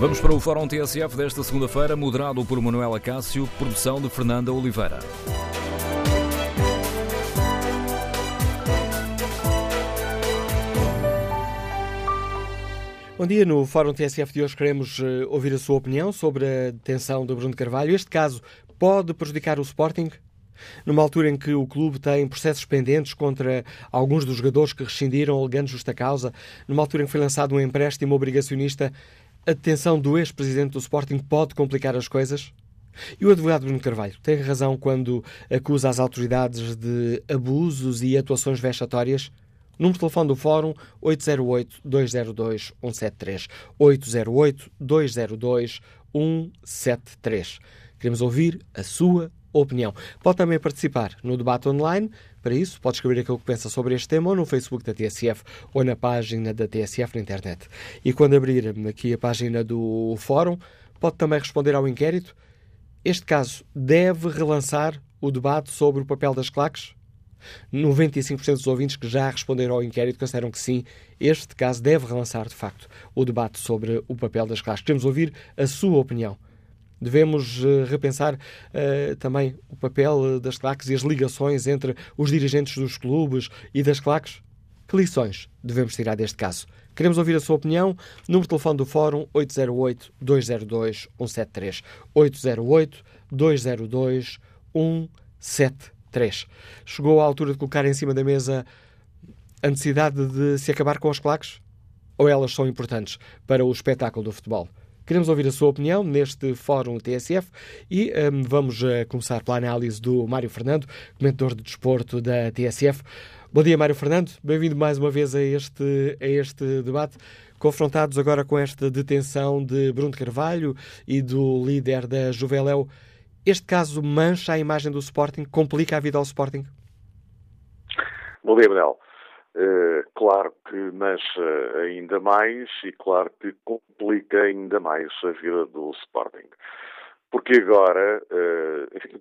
Vamos para o Fórum TSF desta segunda-feira, moderado por Manuela Cássio, produção de Fernanda Oliveira. Bom dia, no Fórum TSF de hoje queremos uh, ouvir a sua opinião sobre a detenção de Bruno Carvalho. Este caso pode prejudicar o Sporting? Numa altura em que o clube tem processos pendentes contra alguns dos jogadores que rescindiram alegando justa causa, numa altura em que foi lançado um empréstimo obrigacionista, a detenção do ex-presidente do Sporting pode complicar as coisas? E o advogado Bruno Carvalho tem razão quando acusa as autoridades de abusos e atuações vexatórias? Número de telefone do Fórum 808-202-173. 808-202-173. Queremos ouvir a sua opinião. Pode também participar no debate online. Para isso, pode escrever aquilo que pensa sobre este tema ou no Facebook da TSF ou na página da TSF na internet. E quando abrir aqui a página do Fórum, pode também responder ao inquérito. Este caso deve relançar o debate sobre o papel das claques? 95% dos ouvintes que já responderam ao inquérito consideram que sim, este caso deve relançar, de facto, o debate sobre o papel das classes. Queremos ouvir a sua opinião. Devemos uh, repensar uh, também o papel das claques e as ligações entre os dirigentes dos clubes e das claques? Que lições devemos tirar deste caso? Queremos ouvir a sua opinião. Número de telefone do Fórum 808-202-173. 808-202-173. 3. Chegou a altura de colocar em cima da mesa a necessidade de se acabar com as claques? Ou elas são importantes para o espetáculo do futebol? Queremos ouvir a sua opinião neste Fórum TSF e um, vamos uh, começar pela análise do Mário Fernando, comentador de desporto da TSF. Bom dia, Mário Fernando. Bem-vindo mais uma vez a este, a este debate. Confrontados agora com esta detenção de Bruno Carvalho e do líder da Juveléu, este caso mancha a imagem do Sporting, complica a vida ao Sporting? Bom dia, Manuel. Uh, claro que mancha ainda mais e claro que complica ainda mais a vida do Sporting. Porque agora, enfim,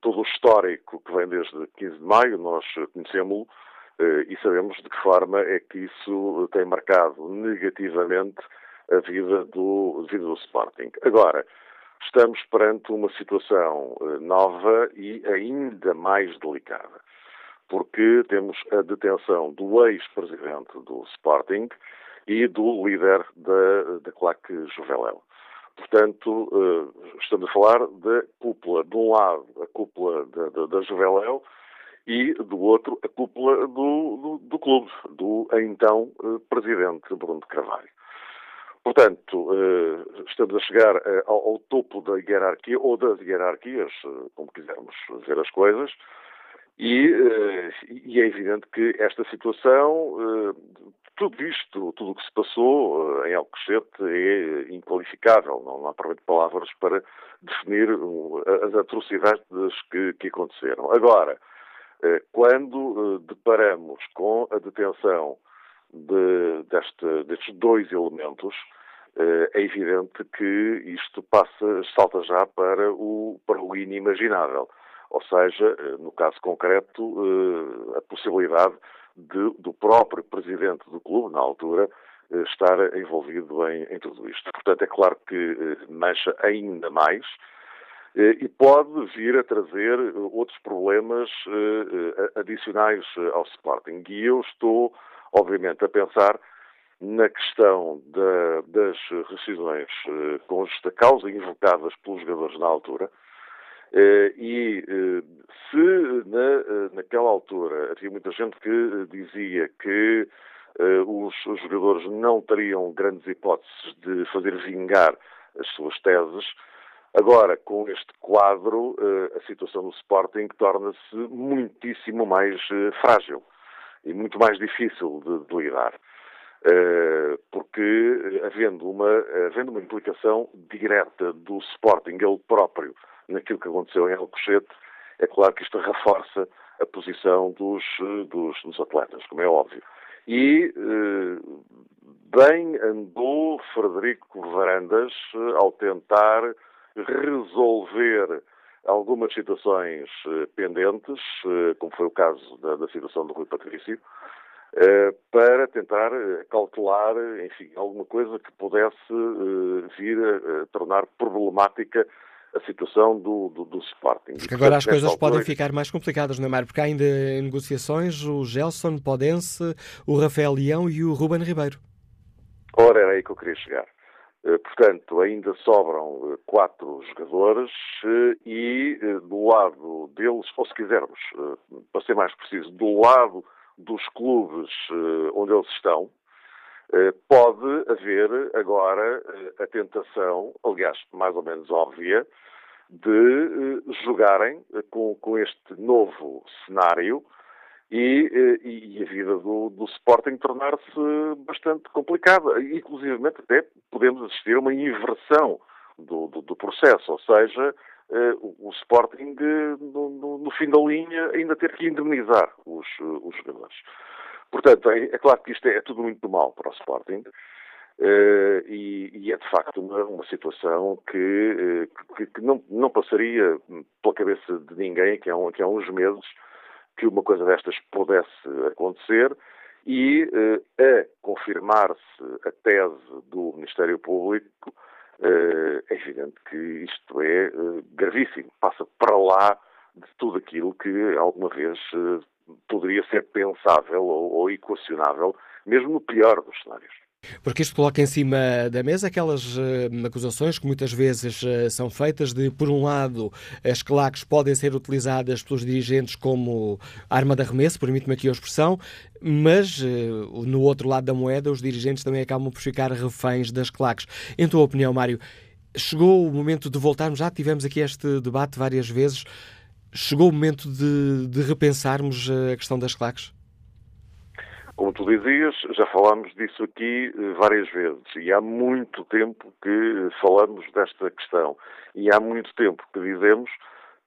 todo o histórico que vem desde 15 de maio, nós conhecemos-lo uh, e sabemos de que forma é que isso tem marcado negativamente a vida do, a vida do Sporting. Agora, estamos perante uma situação eh, nova e ainda mais delicada, porque temos a detenção do ex-presidente do Sporting e do líder da, da claque Juveléu. Portanto, eh, estamos a falar da cúpula, de um lado, a cúpula da, da, da Juveléu e do outro, a cúpula do, do, do clube, do então eh, presidente Bruno Carvalho. Portanto, eh, estamos a chegar eh, ao, topo da hierarquia, ou das hierarquias, como quisermos ver as coisas, e, e é evidente que esta situação, tudo isto, tudo o que se passou em Alcochete é inqualificável, não há provavelmente palavras para definir as atrocidades que, que aconteceram. Agora, quando deparamos com a detenção de, deste, destes dois elementos, eh, é evidente que isto passa, salta já para o, para o inimaginável. Ou seja, eh, no caso concreto, eh, a possibilidade de, do próprio presidente do clube, na altura, estar envolvido em, em tudo isto. Portanto, é claro que mancha ainda mais e pode vir a trazer outros problemas adicionais ao Sporting. E eu estou obviamente, a pensar na questão da, das rescisões eh, com justa causa invocadas pelos jogadores na altura. Eh, e eh, se na, naquela altura havia muita gente que dizia que os, jogadores não teriam grandes hipóteses de fazer vingar as suas teses, Agora, com este quadro, a situação do Sporting torna-se muitíssimo mais frágil e muito mais difícil de, de lidar. Porque havendo uma, havendo uma implicação direta do Sporting, ele próprio, naquilo que aconteceu em Alcochete, é claro que isto reforça a posição dos, dos, dos atletas, como é óbvio. E uh, bem andou Frederico Varandas uh, ao tentar resolver algumas situações pendentes, como foi o caso da, da, situação do Rui Patrício, para tentar calcular, enfim, alguma coisa que pudesse vir a tornar problemática a situação do, do, do Sporting. Porque agora as coisas podem ficar mais complicadas, não é, Mário? Porque há ainda em negociações o Gelson Podense, o Rafael Leão e o Ruben Ribeiro. Ora, era aí que eu queria chegar. Eh, portanto, ainda sobram eh, quatro jogadores eh, e do lado deles, ou se quisermos, para ser mais preciso, do lado dos clubes onde eles estão, pode haver agora a tentação, aliás, mais ou menos óbvia, de jogarem com, com este novo cenário e, eh, e a vida do, do Sporting tornar-se bastante complicada. Inclusive, até podemos assistir a uma inversão do, do, do processo, ou seja, o, o, Sporting, no, no, no, fim da linha, ainda ter que indemnizar os, os jogadores. Portanto, é, é, claro que isto é, é, tudo muito mal para o Sporting. Uh, e, e, é de facto uma, uma situação que, que, que, não, não passaria pela cabeça de ninguém que há, um, que há uns meses que uma coisa destas pudesse acontecer e, eh, a confirmar-se a tese do Ministério Público, é evidente que isto é gravíssimo. Passa para lá de tudo aquilo que alguma vez poderia ser pensável ou equacionável, mesmo no pior dos cenários. Porque isto coloca em cima da mesa aquelas uh, acusações que muitas vezes uh, são feitas de, por um lado, as claques podem ser utilizadas pelos dirigentes como arma de arremesso, permite-me aqui a expressão, mas uh, no outro lado da moeda os dirigentes também acabam por ficar reféns das claques. Em tua opinião, Mário, chegou o momento de voltarmos, já tivemos aqui este debate várias vezes, chegou o momento de, de repensarmos a questão das claques? Como tu dizias, já falámos disso aqui eh, várias vezes e há muito tempo que falamos desta questão e há muito tempo que dizemos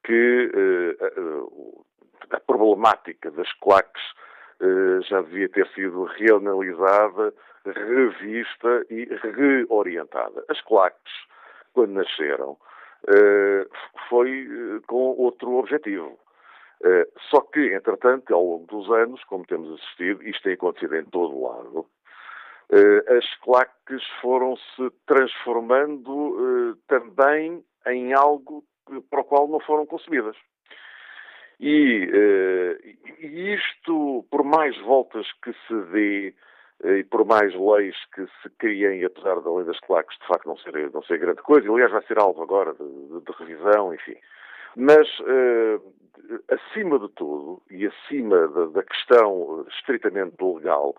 que uh, a problemática das claques uh, já devia ter sido reanalisada, revista e reorientada. As claques, quando nasceram, foi com outro objetivo eh, só que, entretanto, ao longo dos anos, como temos assistido, isto tem acontecido em todo o lado, as claques foram-se transformando também em algo para o qual não foram concebidas. E, e isto, por mais voltas que se dê e por mais leis que se criem, apesar da lei das claques de facto não ser, não ser grande coisa, aliás vai ser alvo agora de, de, de revisão, enfim. Mas acima de tudo e acima da, da questão estritamente legal,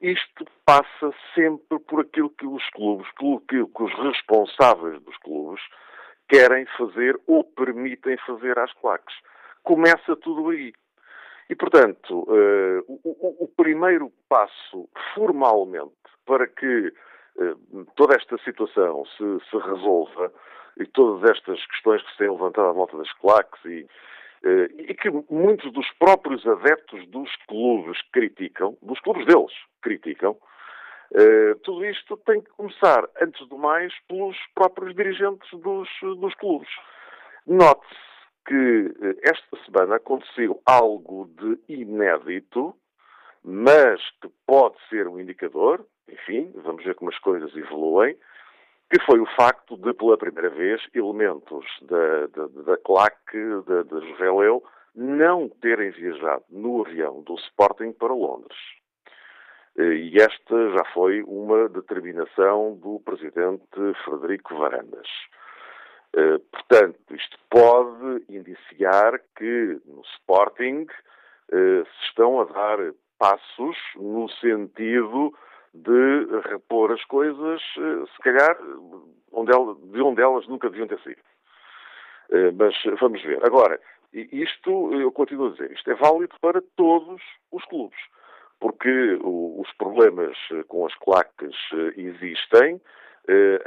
isto passa sempre por aquilo que os clubes, pelo que os responsáveis dos clubes querem fazer ou permitem fazer às claques. Começa tudo aí. E, portanto, uh, o, o, primeiro passo formalmente para que uh, toda esta situação se, se, resolva e todas estas questões que se têm levantado à volta das claques e, eh, e que muitos dos próprios adeptos dos clubes criticam, dos clubes deles criticam, eh, tudo isto tem que começar, antes do mais, pelos próprios dirigentes dos, dos clubes. Note-se que eh, esta semana aconteceu algo de inédito, mas que pode ser um indicador, enfim, vamos ver como as coisas evoluem, que foi o facto de, pela primeira vez, elementos da, da, da claque da, da não terem viajado no avião do Sporting para Londres. Eh, e esta já foi uma determinação do presidente Frederico Varandas. Eh, portanto, isto pode indiciar que no Sporting eh, se estão a dar passos no sentido de repor as coisas, eh, se calhar, onde ela, de onde elas nunca deviam ter. Eh, mas vamos ver. Agora, isto, eu continuo a dizer, isto é válido para todos os clubes, porque os problemas com as claques existem,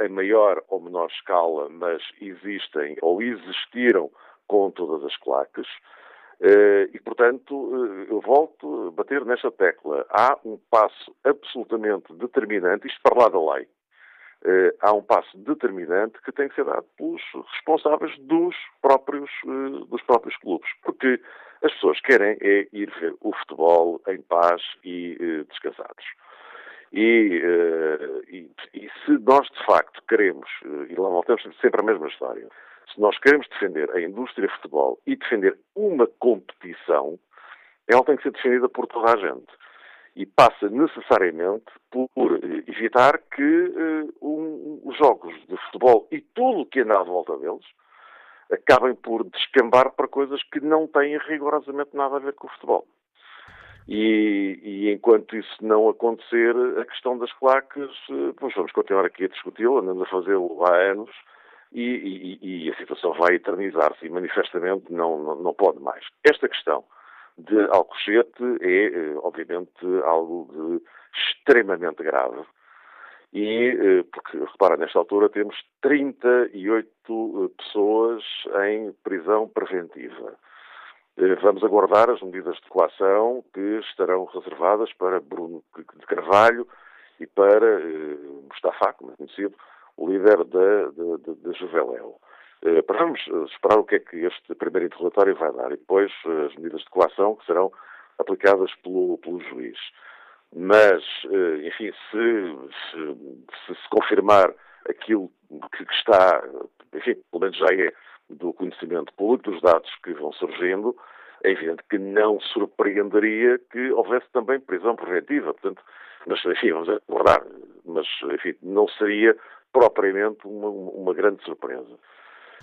em maior ou menor escala, mas existem ou existiram com todas as claques. Eh, e, portanto, eh, eu volto a bater nesta tecla. Há um passo absolutamente determinante, isto para lá da lei, há um passo determinante que tem que ser dado pelos responsáveis dos próprios, dos próprios clubes, porque as pessoas querem é ir ver o futebol em paz e descansados. E, e, e, se nós de facto queremos, e lá voltamos sempre à mesma história, se nós queremos defender a indústria de futebol e defender uma competição, ela tem que ser defendida por toda a gente. E passa necessariamente por evitar que uh, um, os jogos de futebol e tudo o que anda à volta deles acabem por descambar para coisas que não têm rigorosamente nada a ver com o futebol. E, e, enquanto isso não acontecer, a questão das claques, uh, pois vamos continuar aqui a discuti-la, andamos a fazê-lo há anos, e, e, e, a situação vai eternizar-se e manifestamente não, não, não, pode mais. Esta questão de Alcochete é, eh, obviamente, algo de extremamente grave. E, eh, porque, repara, nesta altura temos 38 eh, pessoas em prisão preventiva. Vamos aguardar as medidas de coação que estarão reservadas para Bruno de Carvalho e para Mustafa, como é conhecido, o líder da, da. Uh, vamos eh, esperar o que é que este primeiro interrogatório vai dar e depois as medidas de coação que serão aplicadas pelo, pelo juiz. Mas, enfim, se se, se confirmar aquilo que, está, enfim, pelo menos já é do conhecimento público, dos dados que vão surgindo, é evidente que não surpreenderia que houvesse também prisão preventiva. Portanto, mas, enfim, vamos aguardar. Mas, enfim, não seria propriamente uma, uma grande surpresa.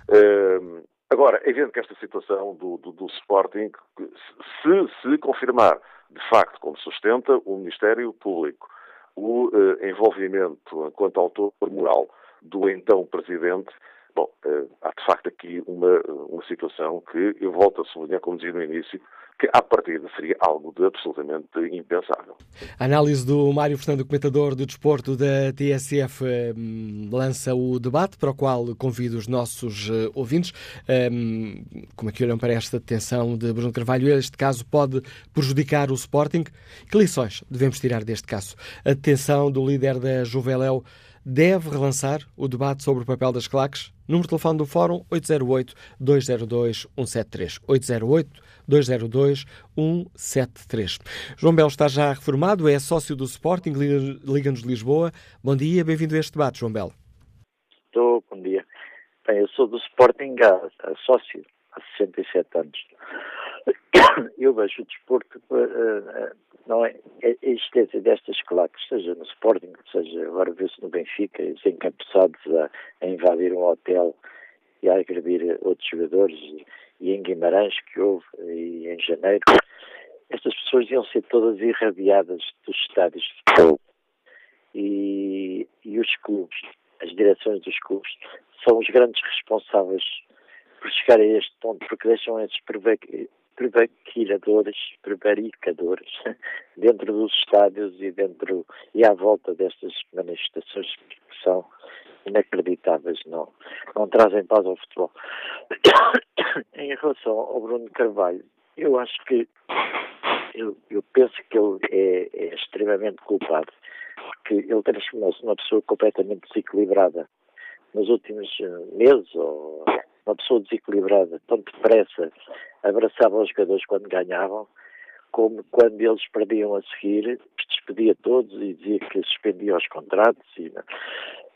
Uh, agora, é evidente que esta situação do, do, do Sporting, se, se confirmar de facto, como sustenta o Ministério Público, o uh, envolvimento enquanto autor moral do então Presidente, bom, uh, há de facto aqui uma, uma situação que eu volto a sublinhar, como dizia no início, que à partida seria algo de absolutamente impensável. A análise do Mário Fernando, comentador do desporto da TSF, hum, lança o debate para o qual convido os nossos uh, ouvintes. Um, como é que olham para esta detenção de Bruno Carvalho? Este caso pode prejudicar o Sporting? Que lições devemos tirar deste caso? A detenção do líder da Juveléu deve relançar o debate sobre o papel das claques? Número de telefone do Fórum 808-202-173. 808-202-173. João Belo está já reformado, é sócio do Sporting, Liga-nos Lisboa. Bom dia, bem-vindo a este debate, João Belo. Estou, bom dia. Bem, eu sou do Sporting sócio há 67 anos. Eu vejo o desporto uh, não é? A existência destas claques, seja no Sporting, seja agora vê-se no Benfica, os encabeçados a, a, invadir um hotel e a agredir outros jogadores, e, e em Guimarães, que houve, e em janeiro, estas pessoas iam ser todas irradiadas dos estádios de futebol. E, e os clubes, as direções dos clubes, são os grandes responsáveis por chegar a este ponto, porque deixam esses prevariquidores, prevaricadores dentro dos estádios e dentro e à volta destas manifestações que são inacreditáveis, não, não trazem paz ao futebol. em relação ao Bruno Carvalho, eu acho que eu, eu penso que ele é, é extremamente culpado, porque ele transformou-se numa pessoa completamente desequilibrada nos últimos meses ou uma pessoa desequilibrada, tão depressa abraçava os jogadores quando ganhavam, como quando eles perdiam a seguir, despedia todos e dizia que suspendia os contratos. E...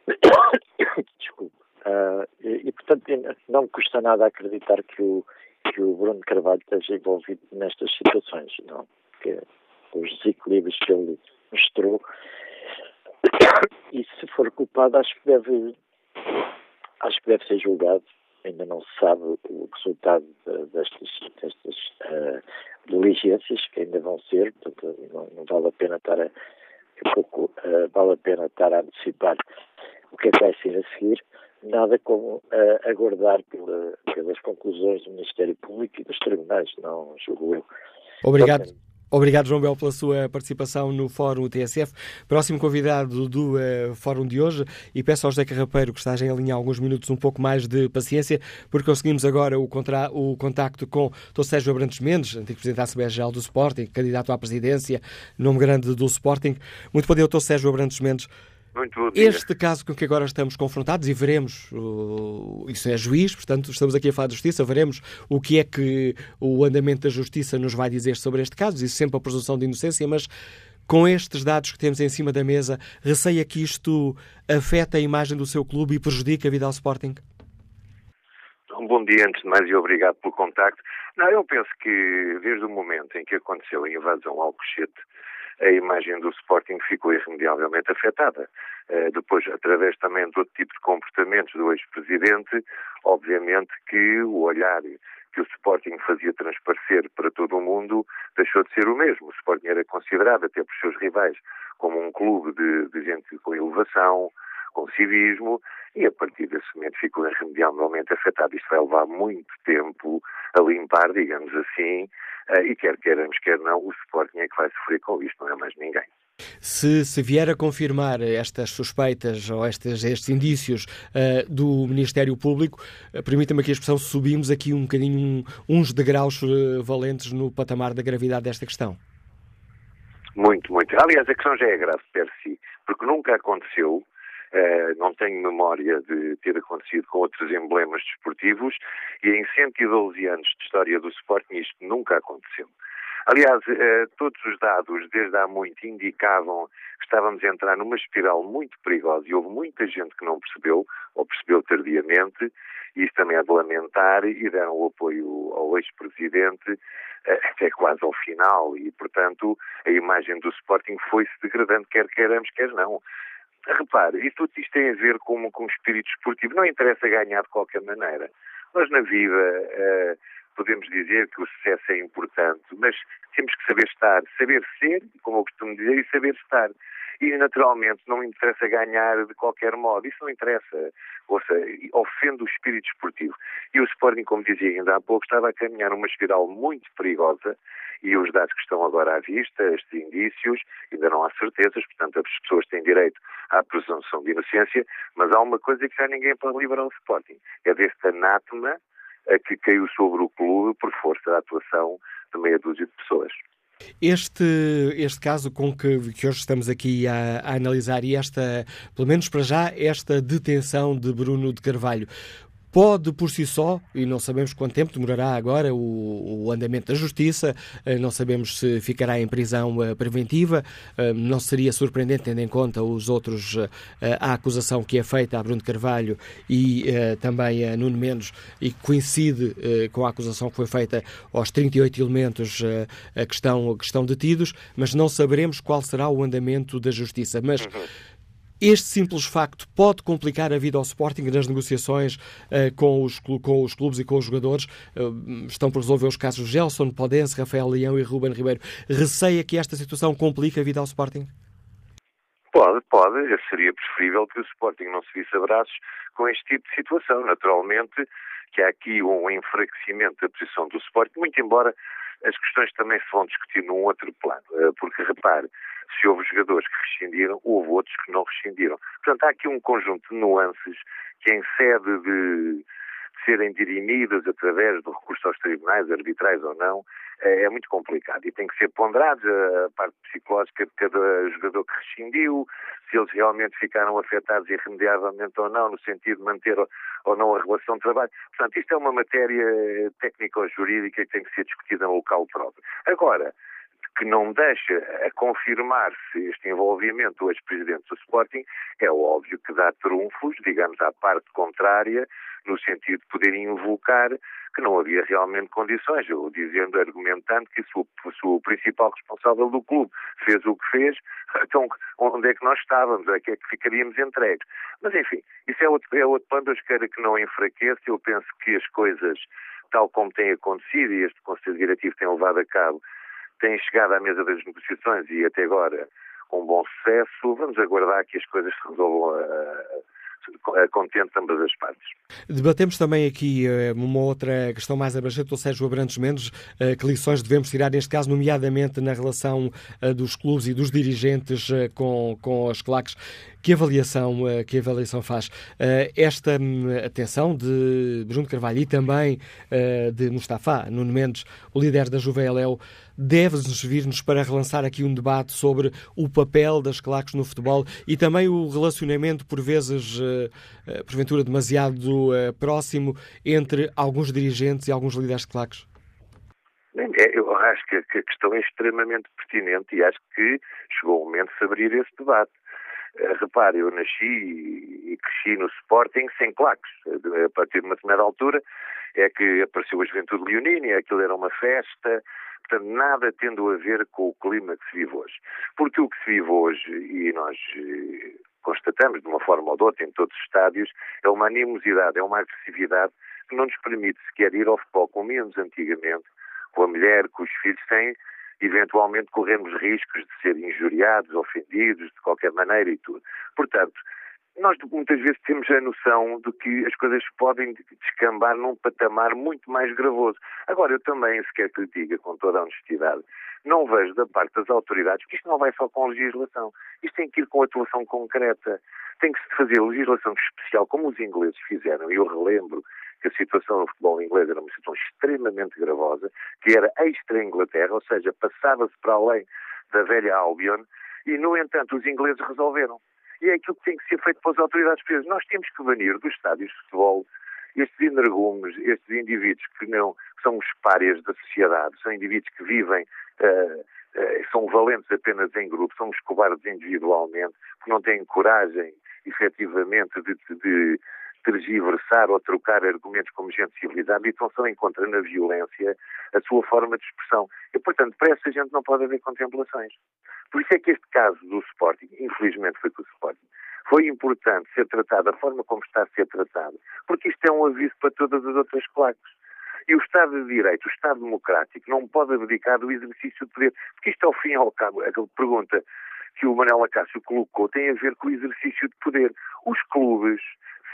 Desculpe. Uh, e, e, portanto, não me custa nada acreditar que o, que o Bruno Carvalho esteja envolvido nestas situações, não? Que os desequilíbrios que ele mostrou. E se for culpado, acho que deve, acho que deve ser julgado ainda não se sabe o resultado destas, destas uh, diligências que ainda vão ser, portanto não, não vale a pena estar a um pouco uh, vale a pena estar a antecipar o que é que vai ser a seguir, nada como uh, aguardar pela, pelas conclusões do Ministério Público e dos tribunais, não julgo eu. Obrigado. Obrigado, João Bel, pela sua participação no Fórum TSF. Próximo convidado do uh, Fórum de hoje e peço ao José Carrapeiro que esteja em linha alguns minutos um pouco mais de paciência, porque conseguimos agora o, contra, o contacto com o. Sérgio Abrantes Mendes, antigo Presidente da Geral do Sporting, candidato à presidência, nome grande do Sporting. Muito bom dia, Dr. Sérgio Abrantes Mendes. Muito bom dia. Este caso com que agora estamos confrontados e veremos, uh, isso é juiz, portanto estamos aqui a falar de justiça, veremos o que é que o andamento da justiça nos vai dizer sobre este caso, e sempre a presunção de inocência, mas com estes dados que temos em cima da mesa, receia que isto afeta a imagem do seu clube e prejudica a vida ao Sporting? Um bom dia antes de mais e obrigado pelo contacto. Não, eu penso que desde o momento em que aconteceu a invasão ao Cochete, a imagem do Sporting ficou irremediavelmente afetada. Uh, depois, através também de outro tipo de comportamentos do ex-presidente, obviamente que o olhar que o Sporting fazia transparecer para todo o mundo deixou de ser o mesmo. O Sporting era considerado, até por seus rivais, como um clube de, de gente com elevação, com civismo, e a partir desse momento ficou irremediavelmente afetado. Isto vai levar muito tempo a limpar, digamos assim, eh, e quer queiramos, quer não, o Sporting é que vai sofrer com isto, não é mais ninguém. Se, se vier a confirmar estas suspeitas ou estes, estes indícios uh, do Ministério Público, uh, permita-me aqui a expressão, subimos aqui um bocadinho um, uns degraus uh, valentes no patamar da gravidade desta questão. Muito, muito. Aliás, a questão já é grave per si, porque nunca aconteceu Uh, não tenho memória de ter acontecido com outros emblemas desportivos e em 112 anos de história do Sporting isto nunca aconteceu. Aliás, uh, todos os dados desde há muito indicavam que estávamos a entrar numa espiral muito perigosa e houve muita gente que não percebeu ou percebeu tardiamente isso também é de lamentar e deram o apoio ao ex-presidente uh, até quase ao final e, portanto, a imagem do Sporting foi-se degradando, quer queiramos, quer não. Repare, isto tudo isto tem a ver com, o espírito esportivo. Não interessa ganhar de qualquer maneira. Nós na vida uh, podemos dizer que o sucesso é importante, mas temos que saber estar, saber ser, como eu costumo dizer, e saber estar. E, naturalmente, não interessa ganhar de qualquer modo. Isso não interessa. Ou seja, ofende o espírito esportivo. E o Sporting, como dizia ainda há pouco, estava a caminhar numa espiral muito perigosa e os dados que estão agora à vista, estes indícios, ainda não há certezas, portanto as pessoas têm direito à presunção de inocência, mas há uma coisa que já ninguém pode liberar o Sporting, é deste anátema que caiu sobre o clube por força da atuação de meia dúzia de pessoas. Este, este caso com que, que hoje estamos aqui a, a, analisar e esta, pelo menos para já, esta detenção de Bruno de Carvalho, pode por si só, e não sabemos quanto tempo demorará agora o, o andamento da justiça, eh, não sabemos se ficará em prisão eh, preventiva, eh, não seria surpreendente tendo em conta os outros, a acusação que é feita a Bruno Carvalho e também a Nuno Mendes e coincide com a acusação que foi feita aos 38 elementos que estão, que estão detidos, mas não saberemos qual será o andamento da justiça. Mas uhum. Este simples facto pode complicar a vida ao Sporting nas negociações uh, com, os, com os clubes e com os jogadores. Uh, estão por resolver os casos Gelson, Podense, Rafael Leão e Ruben Ribeiro. Receia que esta situação complique a vida ao Sporting? Pode, pode. Seria preferível que o Sporting não se visse abraços com este tipo de situação. Naturalmente que há aqui um enfraquecimento da posição do Sporting, muito embora as questões também se vão discutir num outro plano. Eh, porque, repare, se houve jogadores que rescindiram, houve outros que não rescindiram. Portanto, há aqui um conjunto de nuances que, em sede de serem dirimidas através do recurso aos tribunais, arbitrais ou não, é, é muito complicado e tem que ser ponderado a parte psicológica de cada jogador que rescindiu, se eles realmente ficaram afetados irremediavelmente ou não, no sentido de manter ou não a relação de trabalho. Portanto, isto é uma matéria técnico-jurídica que tem que ser discutida no local próprio. Agora, que não deixa a confirmar-se este envolvimento do ex-presidente do Sporting, é óbvio que dá trunfos, digamos, à parte contrária, no sentido de poder invocar que não havia realmente condições, ou dizendo, argumentando que se o, se o, principal responsável do clube fez o que fez, então onde é que nós estávamos, a que é que ficaríamos entregues. Mas enfim, isso é outro, é outro plano, eu espero que não enfraqueça, eu penso que as coisas, tal como têm acontecido e este Conselho Diretivo tem levado a cabo, têm chegado à mesa das negociações e até agora com bom sucesso, vamos aguardar que as coisas se resolvam a é contente ambas as partes. Debatemos também aqui uh, uma outra questão mais abrangente, o Sérgio Abrantes Mendes, uh, que lições devemos tirar neste caso, nomeadamente na relação dos clubes e dos dirigentes com, com as claques Que avaliação, que avaliação faz? Esta hum, atenção de Bruno Carvalho e também de Mustafa Nuno Mendes, o líder da Juveléu, deve-nos vir-nos para relançar aqui um debate sobre o papel das claques no futebol e também o relacionamento, por vezes, porventura demasiado próximo, entre alguns dirigentes e alguns líderes de claques? É, eu acho que a questão é extremamente pertinente e acho que chegou o momento de abrir esse debate. Eh, repare, eu nasci e cresci no Sporting sem claques. A partir de uma determinada altura é que apareceu a Juventude Leonina, aquilo era uma festa, portanto, nada tendo a ver com o clima que se vive hoje. Porque o que se vive hoje, e nós eh, constatamos de uma forma ou de outra em todos os estádios, é uma animosidade, é uma agressividade que não nos permite sequer ir ao futebol como íamos antigamente, com a mulher, com os filhos, sem eventualmente corrermos riscos de ser injuriados, ofendidos, de qualquer maneira e tudo. Portanto, nós muitas vezes temos a noção de que as coisas podem descambar num patamar muito mais gravoso. Agora, eu também, se quer que lhe diga com toda a honestidade, não vejo da parte das autoridades que isto não vai só com legislação. Isto tem que ir com atuação concreta. Tem que se fazer legislação especial, como os ingleses fizeram, e eu relembro que a situação no futebol inglês era uma situação extremamente gravosa, que era extra-Inglaterra, ou seja, passava-se para além da velha Albion, e, no entanto, os ingleses resolveram. E é aquilo que tem que ser feito pelas autoridades portuguesas. Nós temos que banir dos estádios de futebol estes energúmenos, estes indivíduos que não que são os párias da sociedade, são indivíduos que vivem, uh, uh, são valentes apenas em grupo, são os cobardes individualmente, que não têm coragem, efetivamente, de, de, tergiversar ou trocar argumentos como gente civilizada, então só encontra na violência a sua forma de expressão. E, portanto, para essa gente não pode haver contemplações. Por isso é que este caso do Sporting, infelizmente foi com o Sporting, foi importante ser tratado da forma como está a ser tratado, porque isto é um aviso para todas as outras claques. E o Estado de Direito, o Estado Democrático, não pode abdicar do exercício de poder, porque isto, ao fim e ao cabo, aquela pergunta que o Manuel Acácio colocou tem a ver com o exercício de poder. Os clubes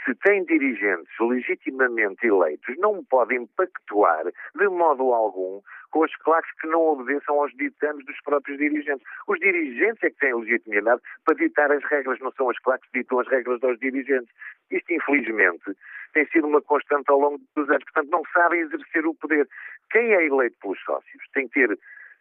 se têm dirigentes legitimamente eleitos, não podem pactuar de modo algum com as claques que não obedeçam aos ditames dos próprios dirigentes. Os dirigentes é que têm legitimidade para ditar as regras, não são as claques que ditam as regras dos dirigentes. Isto, infelizmente, tem sido uma constante ao longo dos anos. Portanto, não sabem exercer o poder. Quem é eleito pelos sócios tem que ter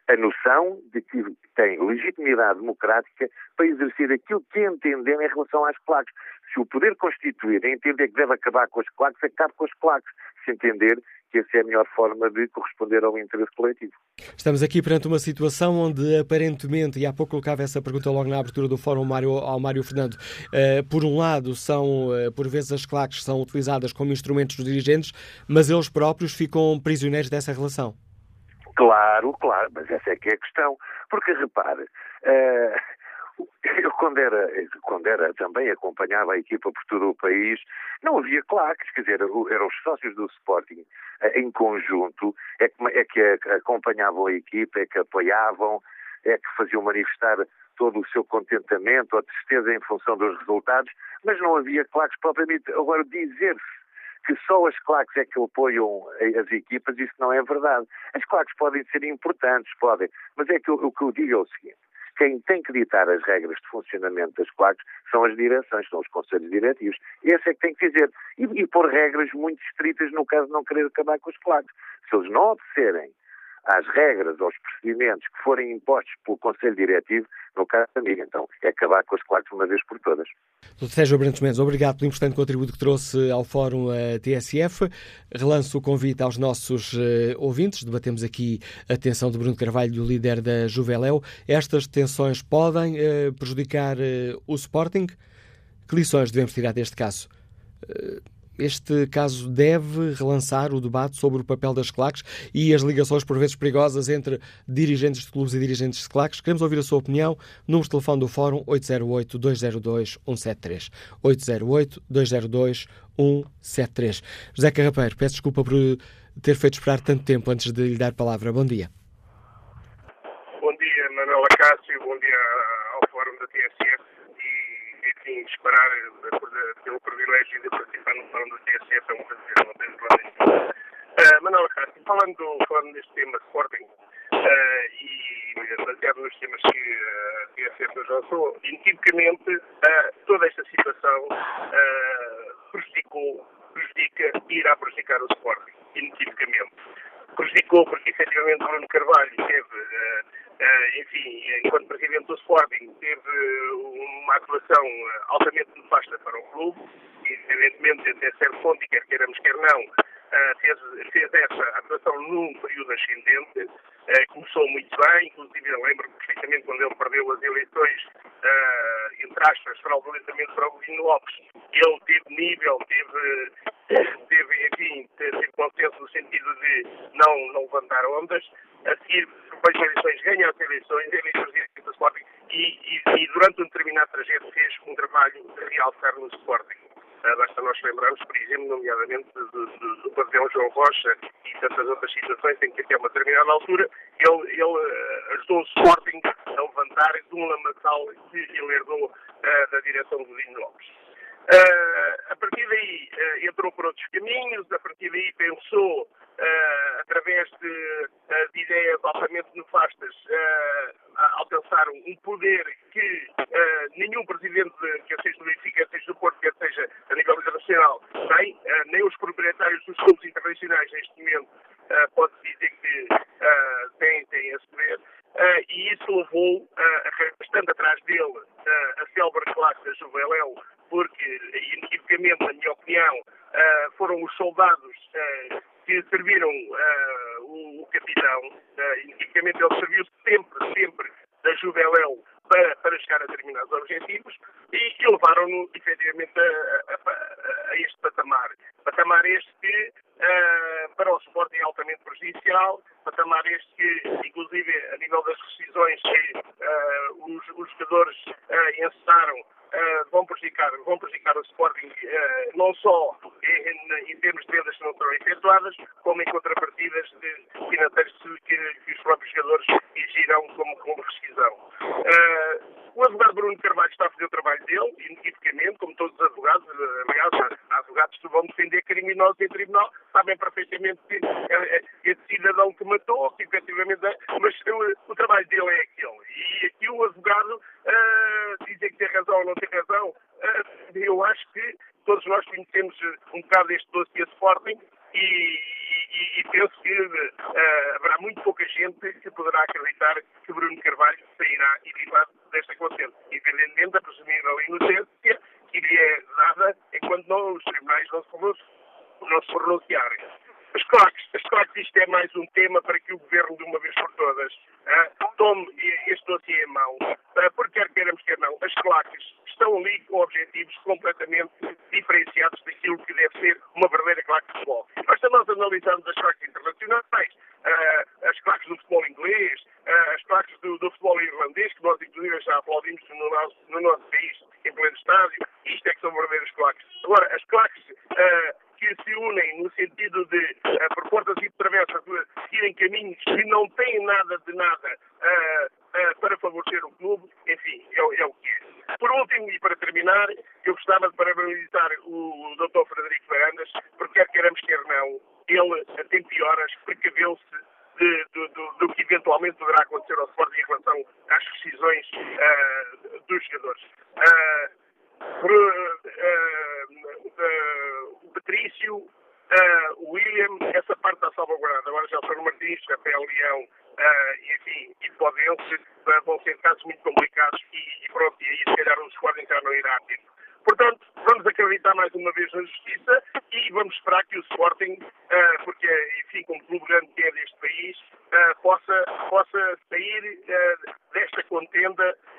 a noção de que tem legitimidade democrática para exercer aquilo que entendem em relação às claques. Se o poder constituir entender que deve acabar com as claques, acabe com as claques. Se entender que essa é a melhor forma de corresponder ao interesse coletivo. Estamos aqui perante uma situação onde aparentemente, e há pouco colocava essa pergunta logo na abertura do fórum Mário, ao Mário Fernando, uh, por um lado são, uh, por vezes as claques são utilizadas como instrumentos dos dirigentes, mas eles próprios ficam prisioneiros dessa relação. Claro, claro, mas essa é que é a questão. Porque repare, uh, eu quando era, quando era também acompanhava a equipa por todo o país, não havia claques, quer dizer, eram os sócios do Sporting uh, em conjunto, é que, é que acompanhavam a equipa, é que apoiavam, é que faziam manifestar todo o seu contentamento ou tristeza em função dos resultados, mas não havia claques propriamente. Agora, dizer-se que só as claques é que apoiam as equipas, isso não é verdade. As claques podem ser importantes, podem, mas é que o que eu digo é o seguinte, quem tem que ditar as regras de funcionamento das claques são as direções, são os conselhos diretivos. Esse é que tem que dizer. E, e pôr regras muito estritas no caso de não querer acabar com as claques. Se eles não obedecerem às regras, aos procedimentos que forem impostos pelo Conselho Diretivo, no caso da amiga. Então, é acabar com as quatro uma vez por todas. Dr. Sérgio Abrantes Mendes, obrigado pelo importante contributo que trouxe ao Fórum uh, TSF. Relanço o convite aos nossos uh, ouvintes. Debatemos aqui a tensão de Bruno Carvalho, líder da Juveléu. Estas tensões podem uh, prejudicar o Sporting? Que lições devemos tirar deste caso? Este caso deve relançar o debate sobre o papel das claques e as ligações, por vezes perigosas, entre dirigentes de clubes e dirigentes de claques. Queremos ouvir a sua opinião. Número de telefone do Fórum 808-202-173. 808-202-173. José Carrapeiro, peço desculpa por ter feito esperar tanto tempo antes de lhe dar palavra. Bom dia. Bom dia, Manuela Cássio. Bom dia ao Fórum da TSF enfim, esperar pelo privilégio de participar no fórum do TSF é um prazer, não tenho problema nenhum. Manuel Cássio, falando, falando deste tema Sporting, uh, e baseado nos temas que a TSF nos lançou, inequivocamente uh, toda esta situação prejudicou, prejudica e irá prejudicar o Sporting, inequivocamente. Prejudicou porque efetivamente Bruno Carvalho teve enfim, enquanto presidente do Sporting, teve uma atuação altamente nefasta para o clube, e evidentemente até certo ponto, e quer queiramos, quer não, uh, fez, fez essa atuação num período ascendente, uh, começou muito bem, inclusive eu lembro-me perfeitamente quando ele perdeu as eleições, entre aspas, fraudulentamente para o Godinho Lopes, ele teve nível, teve, teve enfim, teve consenso no sentido de não, não levantar ondas, a seguir, depois das eleições, ganha as eleições, eleições do Sporting, e, e, e, durante um determinado trajeto fez um trabalho de realçar no Sporting. Uh, basta nós lembrarmos, por exemplo, nomeadamente do, do, do pavilhão João Rocha e tantas outras situações em que até uma determinada altura ele, ele uh, ajudou o Sporting a levantar de um lamaçal que ele herdou uh, da direção do Dino Lopes. A partir daí entrou por outros caminhos, a partir daí pensou, uh, através de, de, ideias altamente nefastas, alcançar um poder que nenhum presidente, quer seja do Benfica, quer seja do Porto, quer seja a nível internacional, tem, nem os proprietários dos clubes internacionais neste momento pode dizer que têm, têm esse poder. e isso levou, arrastando atrás dele a célebre classe da Juveléu, porque, inequivocamente, na minha opinião, uh, foram os soldados uh, que serviram uh, o, o, capitão. Uh, inequivocamente, ele serviu sempre, sempre da Juveléu para, para chegar a determinados objetivos e, e levaram-no, efetivamente, a, a, a, este patamar. Patamar este que, para o esporte, é altamente prejudicial, patamar este que, inclusive, a nível das decisões que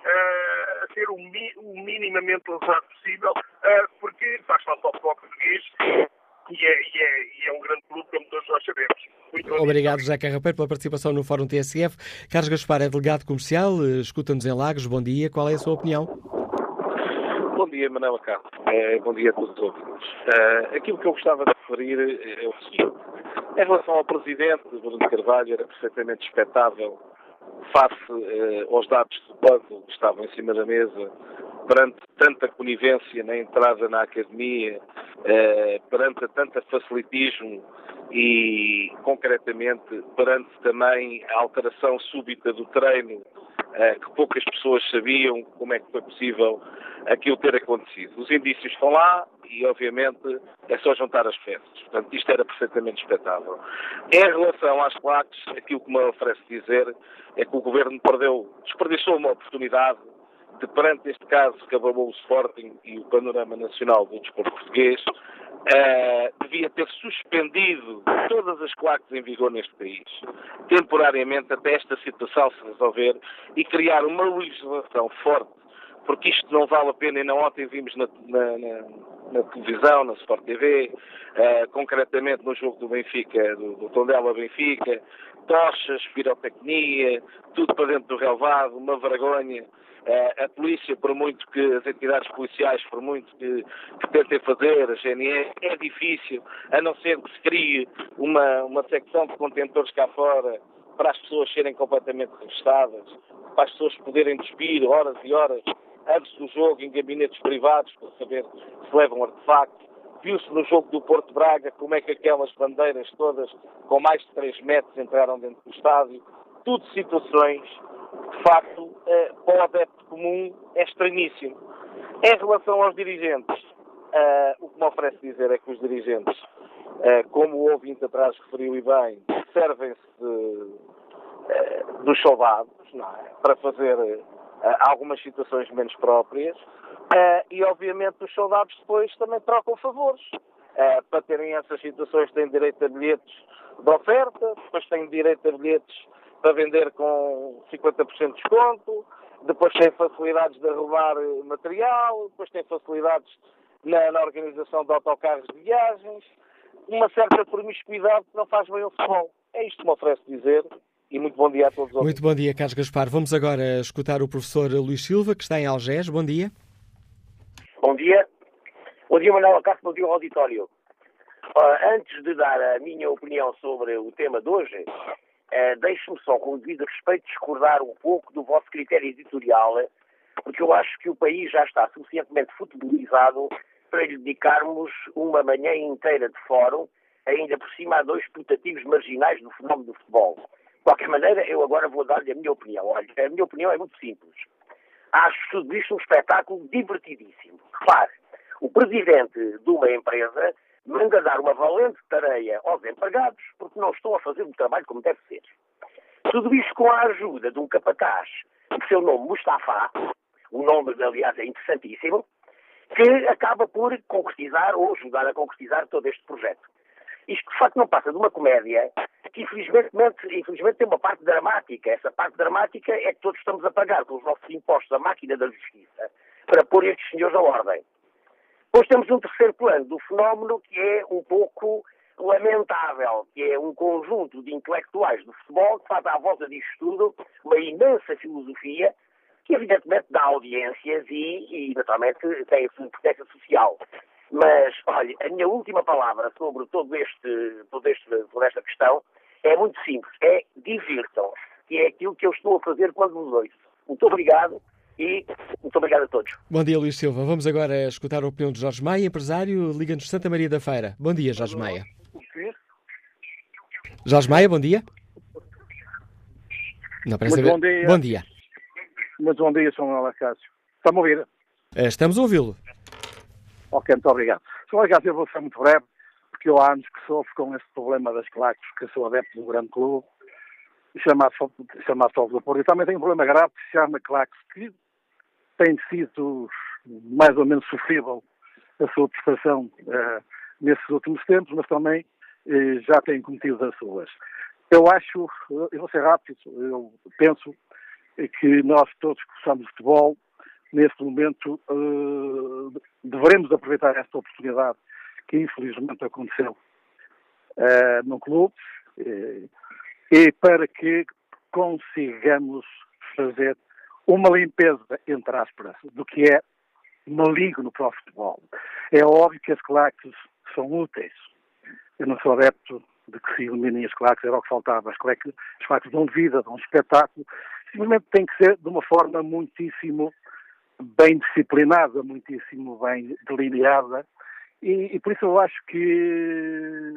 contenda a ser o, mi o, minimamente ousado possível, porque faz falta ao futebol português e é, e, é, e é, um grande clube, como todos nós sabemos. Muito Obrigado, José Carrapeiro, pela participação no Fórum TSF. Carlos Gaspar é delegado comercial, escuta-nos em Lagos. Bom dia, qual é a sua opinião? Bom dia, Manela Carlos. É, bom dia a todos os ouvintes. Uh, aquilo que eu gostava de referir é o seguinte. Em relação ao Presidente, Bruno Carvalho, era perfeitamente expectável, face uh, aos dados do puzzle que estavam em cima da mesa, perante tanta conivência na entrada na academia, uh, perante tanta facilitismo e, concretamente, perante também a alteração súbita do treino, eh, que poucas pessoas sabiam como é que foi possível aquilo ter acontecido. Os indícios estão lá e, obviamente, é só juntar as peças. Portanto, isto era perfeitamente expectável. Em relação às claques, aquilo que me oferece dizer é que o Governo perdeu, desperdiçou uma oportunidade de, perante este caso que abalou o Sporting e o panorama nacional do desporto português, Uh, devia ter suspendido todas as claques em vigor neste país, temporariamente até esta situação se resolver e criar uma legislação forte, porque isto não vale a pena. E não ontem vimos na, na, na, na televisão, na Sport TV, uh, eh, concretamente no jogo do Benfica, do, do Tondela Benfica, tochas, pirotecnia, tudo para dentro do relevado, uma vergonha. Uh, a polícia, por muito que as entidades policiais, por muito que, que, tentem fazer, a GNE, é difícil, a não ser que se crie uma, uma secção de contentores cá fora para as pessoas serem completamente revistadas, para as pessoas poderem despir horas e horas antes do jogo em gabinetes privados para saber se levam artefactos. Viu-se no jogo do Porto Braga como é que aquelas bandeiras todas com mais de 3 metros entraram dentro do estádio. Tudo situações de facto, eh, para o adepto comum é estranhíssimo. Em relação aos dirigentes, eh, o que me oferece dizer é que os dirigentes, eh, como o ouvinte atrás referiu e bem, servem-se dos soldados é? para fazer algumas situações menos próprias e, obviamente, os soldados depois também trocam favores. para terem essas situações têm direito a bilhetes de oferta, depois têm direito a bilhetes para vender com 50% de desconto, depois tem facilidades de arrumar material, depois tem facilidades na, na, organização de autocarros de viagens, uma certa promiscuidade que não faz bem ao futebol. É isto que me oferece dizer e muito bom dia a todos. Muito bom dia, Carlos Gaspar. Vamos agora escutar o professor Luís Silva, que está em Algés. Bom dia. Bom dia. Bom dia, Manuel Acácio. Bom dia ao auditório. Uh, antes de dar a minha opinião sobre o tema de hoje, Uh, Deixe-me só, com o devido respeito, discordar um pouco do vosso critério editorial, porque eu acho que o país já está suficientemente futebolizado para lhe dedicarmos uma manhã inteira de fórum, ainda por cima a dois putativos marginais do fenómeno do futebol. De qualquer maneira, eu agora vou dar-lhe a minha opinião. Olha, a minha opinião é muito simples. Acho tudo isto um espetáculo divertidíssimo. Claro, o presidente de uma empresa manda dar uma valente tarefa aos empregados porque não estão a fazer o trabalho como deve ser. Tudo isto com a ajuda de um capataz, o seu nome Mustafa, o nome, aliás, é interessantíssimo, que acaba por concretizar ou ajudar a concretizar todo este projeto. Isto, de facto, não passa de uma comédia que, infelizmente, infelizmente, tem uma parte dramática. Essa parte dramática é que todos estamos a pagar com os nossos impostos a máquina da justiça para pôr estes senhores à ordem. Depois temos um terceiro plano do fenómeno que é um pouco lamentável, que é um conjunto de intelectuais do futebol que faz à volta disto tudo uma imensa filosofia que evidentemente dá audiências e, e naturalmente tem a sua importância social. Mas, olha, a minha última palavra sobre todo este, todo este, toda esta questão é muito simples, é divirtam-se, que é aquilo que eu estou a fazer quando vos ouço. Muito obrigado e muito obrigado a todos. Bom dia, Luís Silva. Vamos agora escutar a opinião de Jorge Maia, empresário, Liga-nos Santa Maria da Feira. Bom dia, Jorge Maia. Jorge Maia, bom dia. Não, Muito bom dia. Bom dia. Muito bom dia, Sr. Manuel Cássio. Está-me a ouvir? Eh, estamos a ouvi-lo. Ok, muito obrigado. Sr. Manuel Cássio, eu vou ser muito breve, porque eu há anos que sofro com esse problema das claques, que sou adepto de um grande clube, chamado, chamado Sol do Porto. E também tem um problema grave que se chama claques, que tem sido mais ou menos sofrível a sua prestação uh, nesses últimos tempos, mas também uh, já tem cometido as suas. Eu acho, eu vou ser rápido, eu penso que nós todos que gostamos de futebol, neste momento, uh, devemos aproveitar esta oportunidade que infelizmente aconteceu uh, no clube e para que consigamos fazer uma limpeza, entre aspas, do que é maligno para o futebol. É óbvio que as claques são úteis. Eu não sou adepto de que se eliminem as claques, era o que faltava. As claques, as claques dão vida, dão espetáculo. Simplesmente tem que ser de uma forma muitíssimo bem disciplinada, muitíssimo bem delineada. E, e por isso eu acho que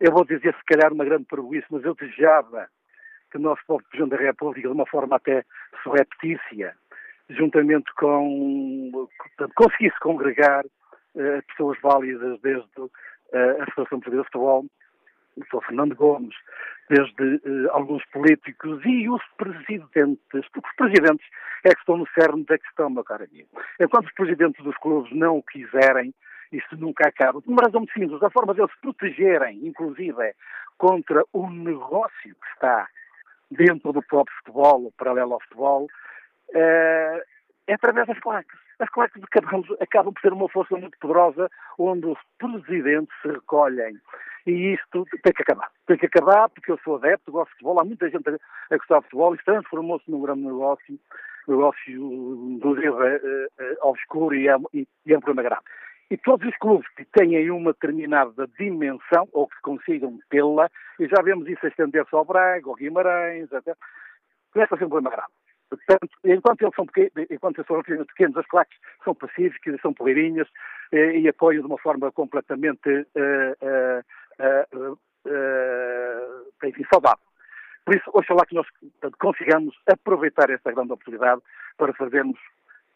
eu vou dizer se calhar uma grande prejuízo, mas eu desejava que o nosso povo Presidente da República, de uma forma até surreptícia, juntamente com, conseguisse congregar uh, pessoas válidas desde uh, a Associação Portuguesa de Futebol, o Sr. Fernando Gomes, desde uh, alguns políticos e os presidentes, porque os presidentes é que estão no cerne da questão, meu caro amigo. Enquanto os presidentes dos clubes não o quiserem, isto nunca acaba. Por uma razão muito simples, a forma deles se protegerem, inclusive, contra o negócio que está dentro do próprio futebol, paralelo ao futebol, é, é através das claques. As claques acabam, por ser uma força muito poderosa onde os presidentes se recolhem. E isto tem que acabar. Tem que acabar porque eu sou adepto, gosto de futebol, há muita gente a gostar de futebol, e transformou-se num grande negócio, negócio, inclusive, uh, uh, obscuro e é, e é um problema grave. E todos os clubes que tenham uma determinada dimensão, ou que consigam tê-la, e já vemos isso estender-se ao Braga, ao Guimarães, até, começa a ser um problema grave. Portanto, enquanto eles são pequenos, enquanto eles são pequenos, as claques são pacíficas, são poleirinhas e, e apoiam de uma forma completamente uh, uh, uh, enfim, saudável. Por isso, oxalá que nós portanto, consigamos aproveitar esta grande oportunidade para fazermos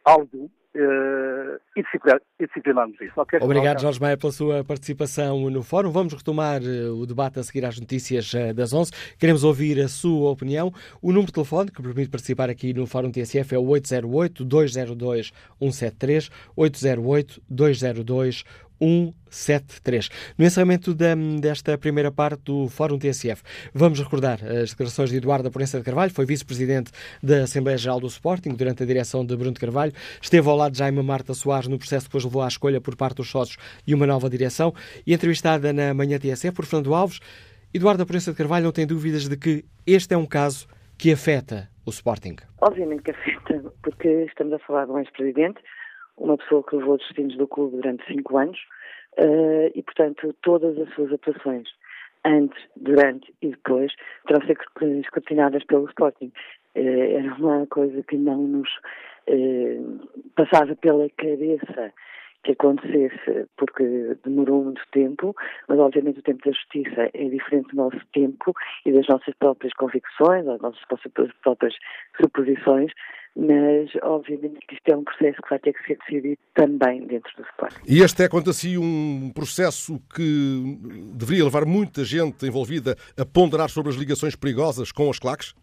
algo e, disciplinar, e disciplinarmos isso. Okay? Obrigado, Jorge Maia, pela sua participação no fórum. Vamos retomar uh, o debate a seguir às notícias uh, das 11. Queremos ouvir a sua opinião. O número de telefone que permite participar aqui no Fórum TSF é o 808-202-173, 808-202-173. 173. No encerramento da, desta primeira parte do Fórum TSF, vamos recordar as declarações de Eduardo Aporença de Carvalho, foi vice-presidente da Assembleia Geral do Sporting durante a direção de Bruno de Carvalho, esteve ao lado de Jaime Marta Soares no processo que depois levou à escolha por parte dos sócios e uma nova direção, e entrevistada na manhã TSF por Fernando Alves, Eduardo Aporença de Carvalho não tem dúvidas de que este é um caso que afeta o Sporting. Obviamente que afeta, porque estamos a falar de um ex-presidente, uma pessoa que levou os destinos do clube durante cinco anos uh, e, portanto, todas as suas atuações antes, durante e depois terão ser escrutinadas pelo Sporting. Uh, era uma coisa que não nos uh, passava pela cabeça que acontecesse, porque demorou muito tempo, mas obviamente o tempo da justiça é diferente do nosso tempo e das nossas próprias convicções, das nossas próprias suposições, mas obviamente que isto é um processo que vai ter que ser decidido também dentro do Sport. E este é, quanto a si, um processo que deveria levar muita gente envolvida a ponderar sobre as ligações perigosas com as claques?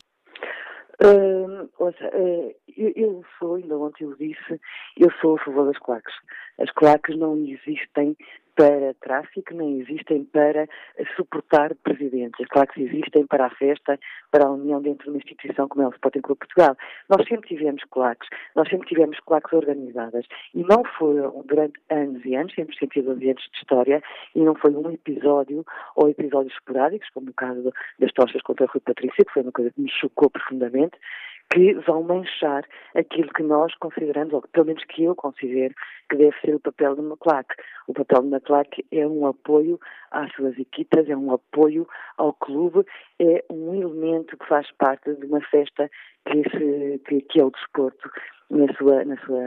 Uh, ouça, uh, eu, eu, sou, ainda ontem eu disse, eu sou a favor das claques. As claques não existem para tráfico, nem existem para suportar presidentes. As claques existem para a festa, para a união dentro de uma instituição como é o Sporting Clube Portugal. Nós sempre tivemos claques, nós sempre tivemos claques organizadas e não foram durante anos e anos, sempre 112 anos de história, e não foi um episódio ou episódios esporádicos, como no caso das tochas contra o Rui Patrícia, que foi uma coisa que me chocou profundamente, que vão manchar aquilo que nós consideramos, ou pelo menos que eu considero, que deve ser o papel de uma claque. O papel de uma claque é um apoio às suas equipas, é um apoio ao clube, é um elemento que faz parte de uma festa que, se, que, que é o desporto na sua, na sua,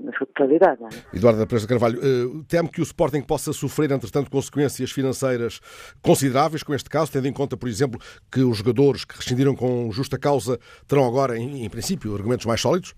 na sua totalidade. É? Eduardo da Presa Carvalho, uh, temo que o Sporting possa sofrer, entretanto, consequências financeiras consideráveis com este caso, tendo em conta, por exemplo, que os jogadores que rescindiram com justa causa terão agora, em, em princípio, argumentos mais sólidos?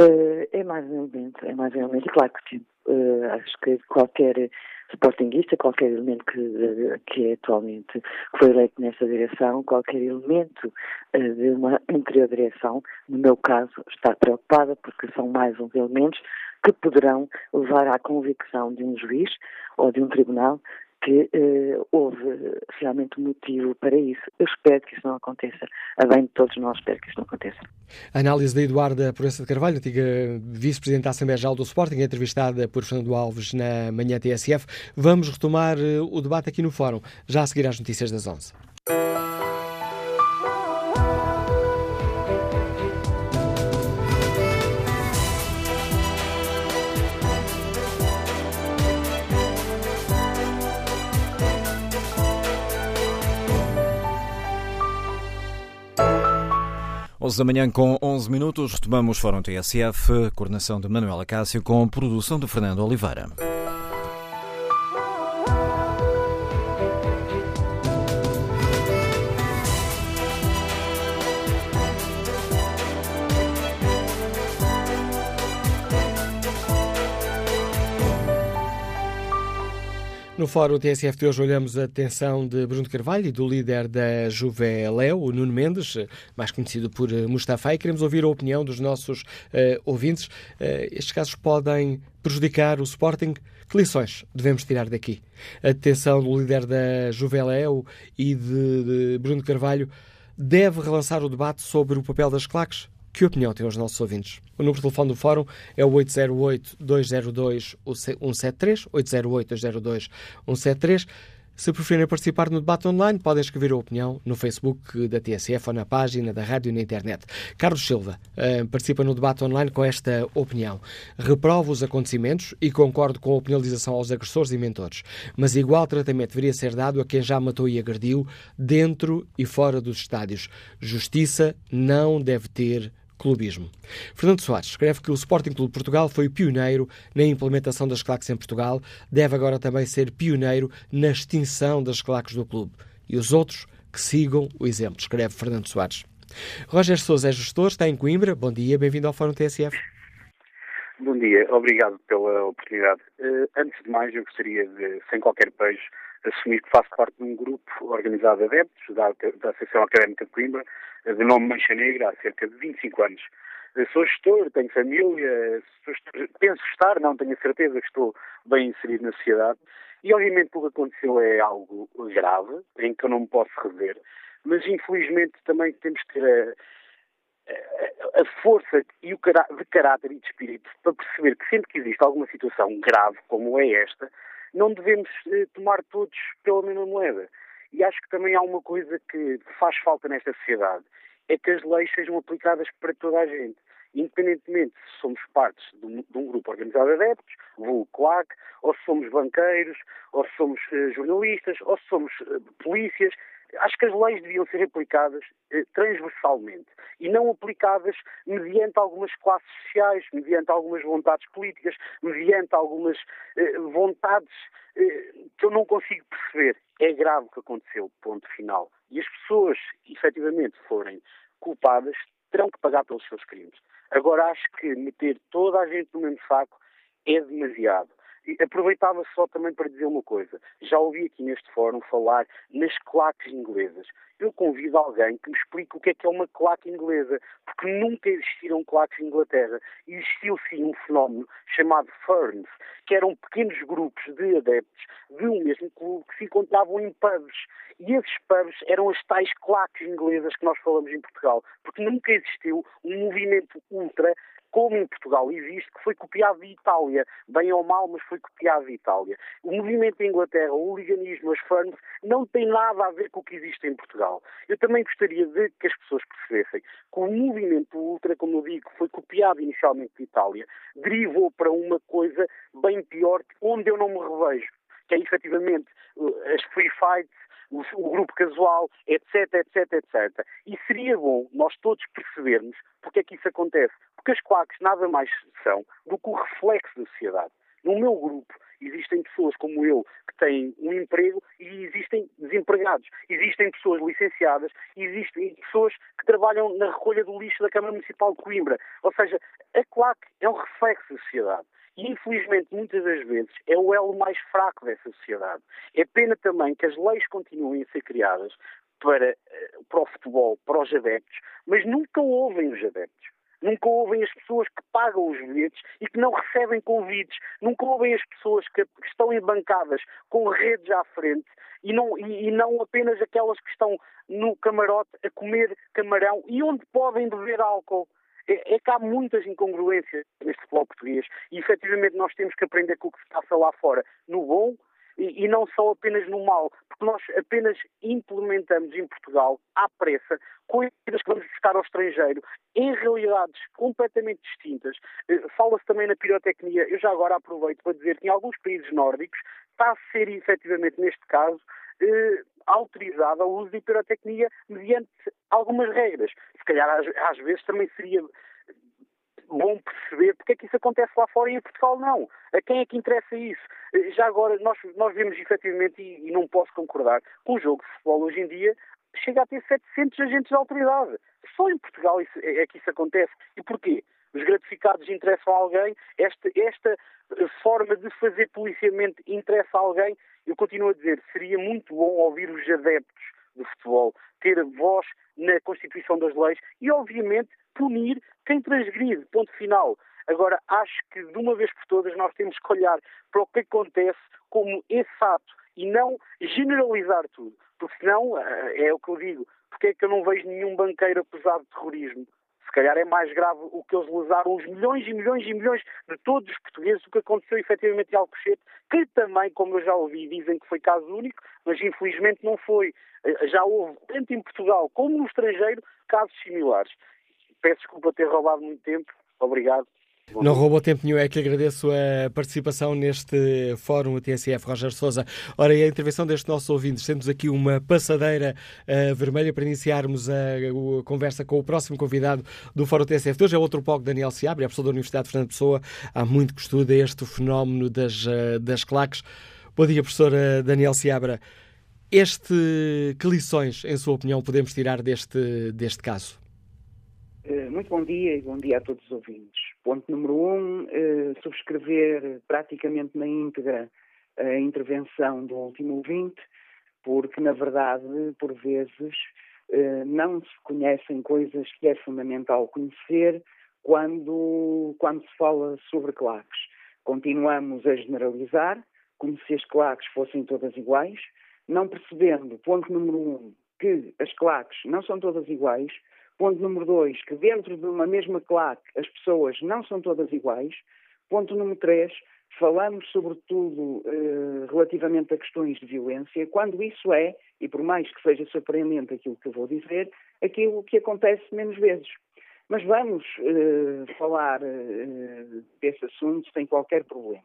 Uh, é mais um elemento, é mais um elemento. Claro que uh, acho que qualquer sportinguista, qualquer elemento que, que é atualmente foi eleito nesta direção, qualquer elemento uh, de uma anterior direção, no meu caso, está preocupada porque são mais uns elementos que poderão levar à convicção de um juiz ou de um tribunal que eh, houve realmente motivo para isso. Eu espero que isso não aconteça. A bem de todos nós, espero que isso não aconteça. A análise da Eduarda Proença de Carvalho, antiga vice-presidente da Assembleia Geral do Sporting, entrevistada por Fernando Alves na manhã TSF. Vamos retomar eh, o debate aqui no Fórum, já a seguir às notícias das 11. Da manhã com 11 minutos, retomamos Fórum TSF, coordenação de Manuela Cássio com produção de Fernando Oliveira. No Fórum TSF de hoje olhamos a atenção de Bruno Carvalho e do líder da Juveléu, o Nuno Mendes, mais conhecido por Mustafa, e queremos ouvir a opinião dos nossos uh, ouvintes. Uh, estes casos podem prejudicar o Sporting? Que lições devemos tirar daqui? A detenção do líder da Juveléu e de, de Bruno Carvalho deve relançar o debate sobre o papel das claques? Que opinião têm os nossos ouvintes? O número de telefone do Fórum é o 808-202-173, 808-202-173. Se preferirem participar no debate online, podem escrever a opinião no Facebook da TSF ou na página da rádio na internet. Carlos Silva uh, participa no debate online com esta opinião. Reprovo os acontecimentos e concordo com a penalização aos agressores e mentores, mas igual tratamento deveria ser dado a quem já matou e agrediu dentro e fora dos estádios. Justiça não deve ter clubismo. Fernando Soares escreve que o Sporting Clube Portugal foi pioneiro na implementação das claques em Portugal, deve agora também ser pioneiro na extinção das claques do clube. E os outros que sigam o exemplo, escreve Fernando Soares. Roger Souza é gestor, está em Coimbra. Bom dia, bem-vindo ao Fórum TSF. Bom dia, obrigado pela oportunidade. Uh, antes de mais, eu gostaria de, sem qualquer beijo, assumir que faço parte de um grupo organizado de adeptos da, da Associação Académica de Coimbra, de nome Mancha Negra, há cerca de 25 anos. Sou gestor, tenho família, gestor, penso estar, não tenho a certeza que estou bem inserido na sociedade. E obviamente o que aconteceu é algo grave, em que eu não me posso rever, mas infelizmente também temos que ter a, a, força e o de caráter e de espírito para perceber que sempre que existe alguma situação grave como é esta, não devemos eh, tomar todos pela mesma moeda. E acho que também há uma coisa que faz falta nesta sociedade, é que as leis sejam aplicadas para toda a gente. Independentemente se somos partes de um, de um grupo organizado de adeptos, o CLAC, ou se somos banqueiros, ou se somos uh, jornalistas, ou se somos uh, polícias, acho que as leis deviam ser aplicadas eh, transversalmente e não aplicadas mediante algumas classes sociais, mediante algumas vontades políticas, mediante algumas eh, vontades eh, que eu não consigo perceber. É grave o que aconteceu, ponto final. E as pessoas, efetivamente, forem culpadas, terão que pagar pelos seus crimes. Agora, acho que meter toda a gente no mesmo saco é demasiado. Aproveitava só também para dizer uma coisa. Já ouvi aqui neste fórum falar nas claques inglesas. Eu convido alguém que me explique o que é que é uma claque inglesa, porque nunca existiram claques em Inglaterra. Existiu sim um fenómeno chamado ferns, que eram pequenos grupos de adeptos de um mesmo clube que se encontravam em pubs. E esses pubs eram as tais claques inglesas que nós falamos em Portugal, porque nunca existiu um movimento ultra como em Portugal existe, que foi copiado de Itália, bem ou mal, mas foi copiado de Itália. O movimento da Inglaterra, o hooliganismo, as fãs, não tem nada a ver com o que existe em Portugal. Eu também gostaria de que as pessoas percebessem que o movimento ultra, como eu digo, foi copiado inicialmente de Itália, derivou para uma coisa bem pior, onde eu não me revejo, que é efetivamente as free fights, o, o, grupo casual, etc, etc, etc. E seria bom nós todos percebermos porque é que isso acontece. Porque as claques nada mais são do que o reflexo da sociedade. No meu grupo existem pessoas como eu que têm um emprego e existem desempregados. Existem pessoas licenciadas e existem pessoas que trabalham na recolha do lixo da Câmara Municipal de Coimbra. Ou seja, a claque é um reflexo da sociedade. E, infelizmente, muitas das vezes é o elo mais fraco dessa sociedade. É pena também que as leis continuem a ser criadas para, eh, para o futebol, para os adeptos, mas nunca ouvem os adeptos. Nunca ouvem as pessoas que pagam os bilhetes e que não recebem convites. Nunca ouvem as pessoas que, estão em bancadas com redes à frente e não, e, e não apenas aquelas que estão no camarote a comer camarão e onde podem beber álcool. É, é que há muitas incongruências neste futebol português e efetivamente nós temos que aprender com o que se passa lá fora, no bom e, e, não só apenas no mal, porque nós apenas implementamos em Portugal, à pressa, coisas que vamos buscar ao estrangeiro, em realidades completamente distintas. Eh, fala-se também na pirotecnia, eu já agora aproveito para dizer que em alguns países nórdicos está a ser efetivamente, neste caso, eh, autorizado o uso de pirotecnia mediante algumas regras. Se calhar às, às vezes também seria bom perceber porque é que isso acontece lá fora e em Portugal não. A quem é que interessa isso? Já agora, nós, nós vemos efetivamente, e, e não posso concordar, com o jogo de futebol hoje em dia chega a ter 700 agentes de autoridade. Só em Portugal isso, é, é que isso acontece. E porquê? Os gratificados interessam a alguém, esta, esta forma de fazer policiamento interessa a alguém eu continuo a dizer, seria muito bom ouvir os adeptos do futebol, ter voz na constituição das leis e, obviamente, punir quem transgride, ponto final. Agora, acho que de uma vez por todas nós temos que olhar para o que acontece como esse fato e não generalizar tudo, porque senão, eh, é o que eu digo, porque é que eu não vejo nenhum banqueiro acusado de terrorismo? Se calhar é mais grave o que eles lesaram os milhões e milhões e milhões de todos os portugueses, o que aconteceu efetivamente em Alcochete, que também, como eu já ouvi, dizem que foi caso único, mas infelizmente não foi. Eh, já houve, tanto em Portugal como no estrangeiro, casos similares. Peço desculpa ter roubado muito tempo. Obrigado. Não roubou tempo nenhum, é que agradeço a participação neste fórum o TSF, Roger Souza. Ora, e a intervenção deste nosso ouvinte, temos aqui uma passadeira uh, vermelha para iniciarmos a, a, conversa com o próximo convidado do Fórum TSF. Hoje é outro pouco Daniel Seabra, é professor da Universidade de Fernando Pessoa, há muito que estuda este fenómeno das, uh, das claques. Bom dia, professor uh, Daniel Seabra. Este, que lições, em sua opinião, podemos tirar deste, deste caso? Muito bom dia e bom dia a todos os ouvintes. Ponto número um, eh, subscrever praticamente na íntegra a intervenção do último ouvinte, porque, na verdade, por vezes, eh, não se conhecem coisas que é fundamental conhecer quando, quando se fala sobre claques. Continuamos a generalizar, como se as claques fossem todas iguais, não percebendo, ponto número um, que as claques não são todas iguais, Ponto número dois, que dentro de uma mesma claque as pessoas não são todas iguais. Ponto número três, falamos sobretudo eh, relativamente a questões de violência, quando isso é, e por mais que seja surpreendente aquilo que eu vou dizer, aquilo que acontece menos vezes. Mas vamos eh, falar eh, desse assunto sem qualquer problema.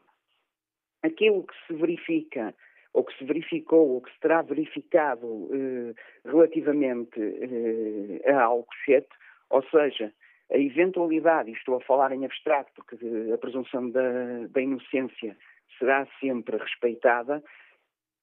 Aquilo que se verifica ou que se verificou ou que se terá verificado eh, relativamente eh, a Alcochete, ou seja, a eventualidade, e estou a falar em abstrato porque a presunção da, da inocência será sempre respeitada,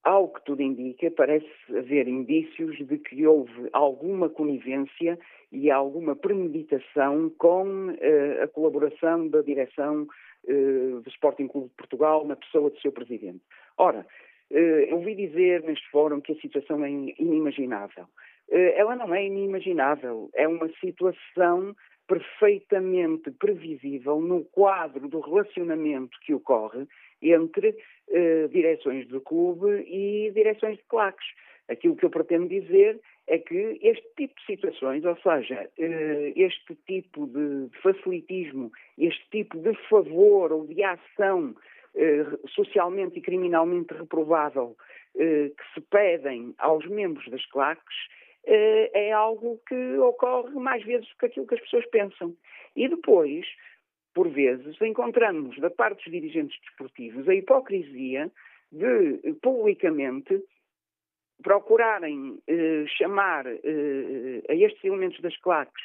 ao que tudo indica, parece haver indícios de que houve alguma conivência e alguma premeditação com uh, a colaboração da direção uh, do Sporting Clube de Portugal na pessoa do seu presidente. Ora, eh, eu ouvi dizer neste fórum que a situação é inimaginável. Eh, ela não é inimaginável, é uma situação perfeitamente previsível no quadro do relacionamento que ocorre entre eh, direções do clube e direções de claques. Aquilo que eu pretendo dizer é que este tipo de situações, ou seja, este tipo de facilitismo, este tipo de favor ou de ação eh, socialmente e criminalmente reprovável eh, que se pedem aos membros das claques eh, é algo que ocorre mais vezes do que aquilo que as pessoas pensam. E depois, por vezes, encontramos da parte dos dirigentes desportivos a hipocrisia de publicamente procurarem eh, chamar eh, a estes elementos das claques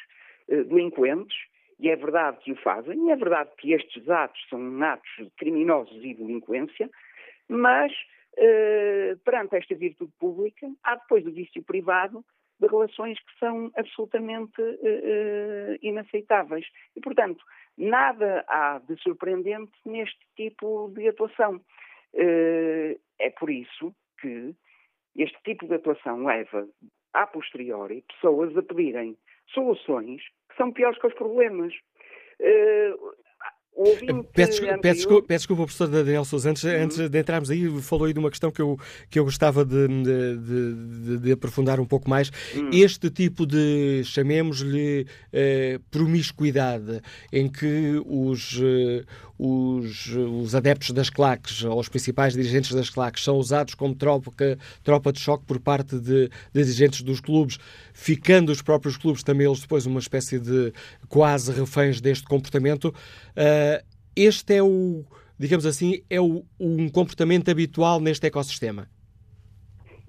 eh, delinquentes e é verdade que o fazem, é verdade que estes atos são atos criminosos e delinquência, mas eh, perante esta virtude pública há depois o vício privado de relações que são absolutamente eh, eh, inaceitáveis. E, portanto, nada há de surpreendente neste tipo de atuação. Eh, é por isso que este tipo de atuação leva, a posteriori, pessoas a pedirem soluções são piores que os problemas. Uh, Peço, anterior... peço, desculpa, peço desculpa, professor Daniel Sousa, antes, uhum. antes de entrarmos aí, falou aí de uma questão que eu, que eu gostava de, de, de, de aprofundar um pouco mais. Uhum. Este tipo de, chamemos-lhe, eh, promiscuidade, em que os, eh, os, os adeptos das claques, ou os principais dirigentes das claques, são usados como tropa, tropa de choque por parte de, de dirigentes dos clubes, ficando os próprios clubes também eles depois uma espécie de quase reféns deste comportamento. Uh, este é o, digamos assim, é o, um comportamento habitual neste ecossistema?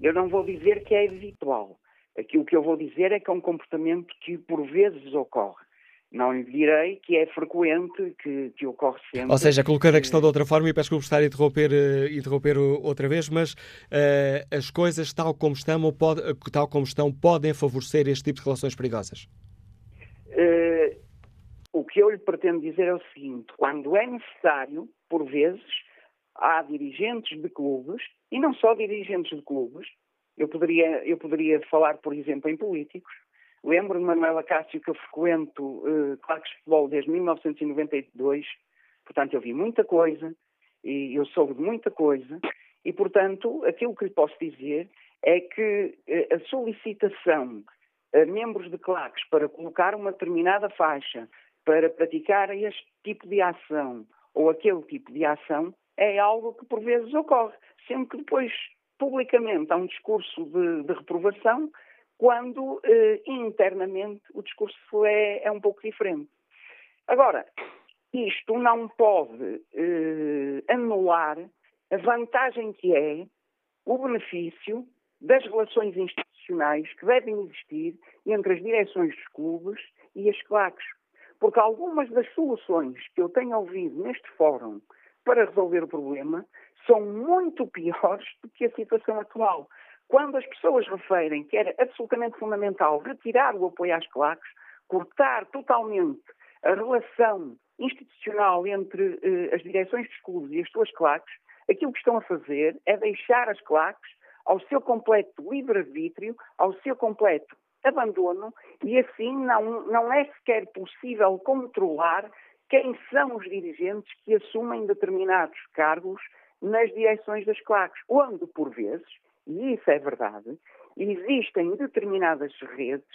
Eu não vou dizer que é habitual. Aquilo que eu vou dizer é que é um comportamento que por vezes ocorre. Não direi que é frequente, que, que ocorre sempre. Ou seja, colocando a questão de outra forma, e peço desculpa estar a interromper, uh, interromper outra vez, mas uh, as coisas tal como, estão, pode, tal como estão podem favorecer este tipo de relações perigosas? o que eu lhe pretendo dizer é o seguinte: quando é necessário, por vezes, há dirigentes de clubes, e não só dirigentes de clubes, eu poderia, eu poderia falar, por exemplo, em políticos. Lembro-me, Manuela Cássio, que eu frequento uh, claques de futebol desde 1992, portanto eu vi muita coisa, e eu soube de muita coisa, e portanto aquilo que lhe posso dizer é que uh, a solicitação a membros de claques para colocar uma determinada faixa, para praticar este tipo de ação ou aquele tipo de ação, é algo que por vezes ocorre, sendo que depois publicamente há um discurso de, de reprovação, quando eh, internamente o discurso é, é, um pouco diferente. Agora, isto não pode eh, anular a vantagem que é o benefício das relações institucionais que devem existir entre as direções dos clubes e as claques. Porque algumas das soluções que eu tenho ouvido neste fórum para resolver o problema são muito piores do que a situação atual. Quando as pessoas referem que era absolutamente fundamental retirar o apoio às claques, cortar totalmente a relação institucional entre eh, as direções dos clubes e as suas claques, aquilo que estão a fazer é deixar as claques ao seu completo livre-arbítrio, ao seu completo abandono, e assim não, não é sequer possível controlar quem são os dirigentes que assumem determinados cargos nas direções das claques, onde, por vezes, e isso é verdade, existem determinadas redes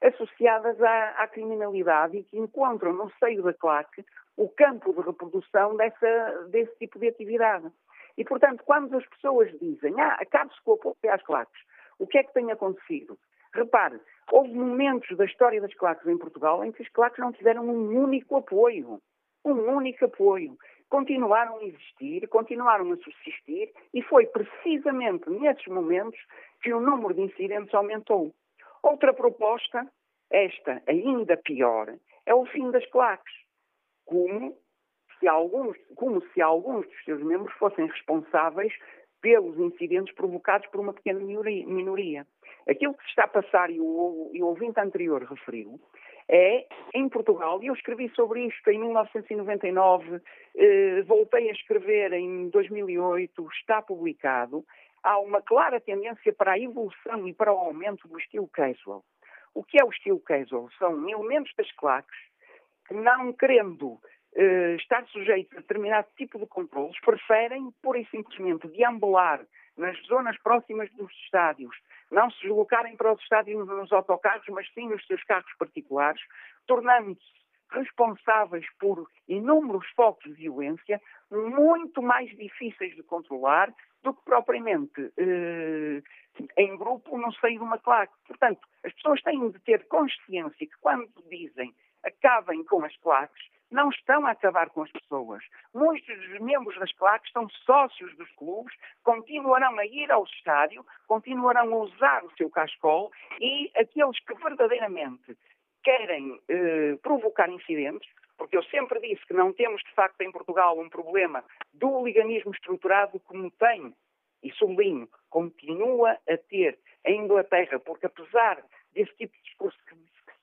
associadas à, à, criminalidade e que encontram no seio da claque o campo de reprodução dessa, desse tipo de atividade. E, portanto, quando as pessoas dizem, ah, acabe-se com o apoio às claques, o que é que tem acontecido? Repare, houve momentos da história das claques em Portugal em que as claques não tiveram um único apoio. Um único apoio. Continuaram a existir, continuaram a subsistir e foi precisamente nesses momentos que o número de incidentes aumentou. Outra proposta, esta ainda pior, é o fim das claques. Como se alguns, como se alguns dos seus membros fossem responsáveis pelos incidentes provocados por uma pequena minoria. Aquilo que se está a passar, e o, e o ouvinte anterior referiu, é em Portugal, e eu escrevi sobre isto em 1999, eh, voltei a escrever em 2008, está publicado, há uma clara tendência para a evolução e para o aumento do estilo casual. O que é o estilo casual? São elementos das claques que, não querendo eh, estar sujeitos a determinado tipo de controles, preferem, pura e simplesmente, deambular nas zonas próximas dos estádios, não se deslocarem para os estádios nos autocarros, mas sim nos seus carros particulares, tornando-se responsáveis por inúmeros focos de violência muito mais difíceis de controlar do que propriamente eh, em grupo no seio de uma claque. Portanto, as pessoas têm de ter consciência que quando dizem acabem com as claques, não estão a acabar com as pessoas. Muitos dos membros das claques são sócios dos clubes, continuarão a ir ao estádio, continuarão a usar o seu cascol e aqueles que verdadeiramente querem eh, provocar incidentes, porque eu sempre disse que não temos de facto em Portugal um problema do liganismo estruturado como tem, e sublinho, continua a ter em Inglaterra, porque apesar desse tipo de discurso que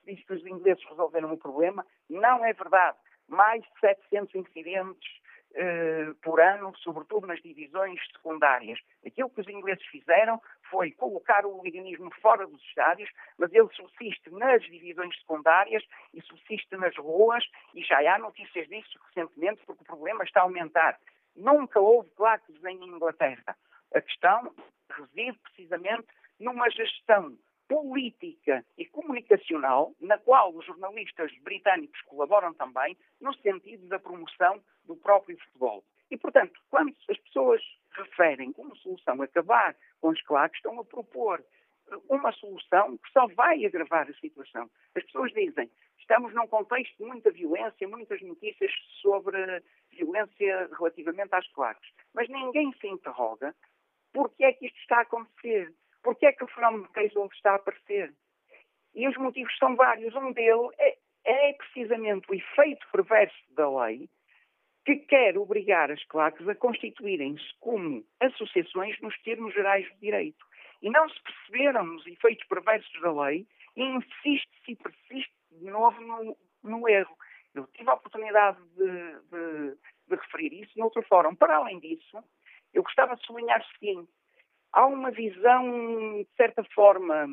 diz que os ingleses resolveram o problema, não é verdade mais de 700 incidentes uh, por ano, sobretudo nas divisões secundárias. Aquilo que os ingleses fizeram foi colocar o liganismo fora dos estádios, mas ele subsiste nas divisões secundárias e subsiste nas ruas, e já há notícias disso recentemente, porque o problema está a aumentar. Nunca houve claques em Inglaterra. A questão reside precisamente numa gestão política e comunicacional, na qual os jornalistas britânicos colaboram também, no sentido da promoção do próprio futebol. E, portanto, quando as pessoas referem como solução acabar com os claques, estão a propor uma solução que só vai agravar a situação. As pessoas dizem, estamos num contexto de muita violência, muitas notícias sobre violência relativamente às claques. Mas ninguém se interroga porque é que isto está a acontecer. Porquê é que o fenómeno de Keisel está a aparecer? E os motivos são vários. Um deles é, é precisamente o efeito perverso da lei que quer obrigar as claques a constituírem-se como associações nos termos gerais do direito. E não se perceberam os efeitos perversos da lei e insiste-se e persiste de novo no, no, erro. Eu tive a oportunidade de, de, de referir isso noutro fórum. Para além disso, eu gostava de sublinhar o seguinte: há uma visão, de certa forma,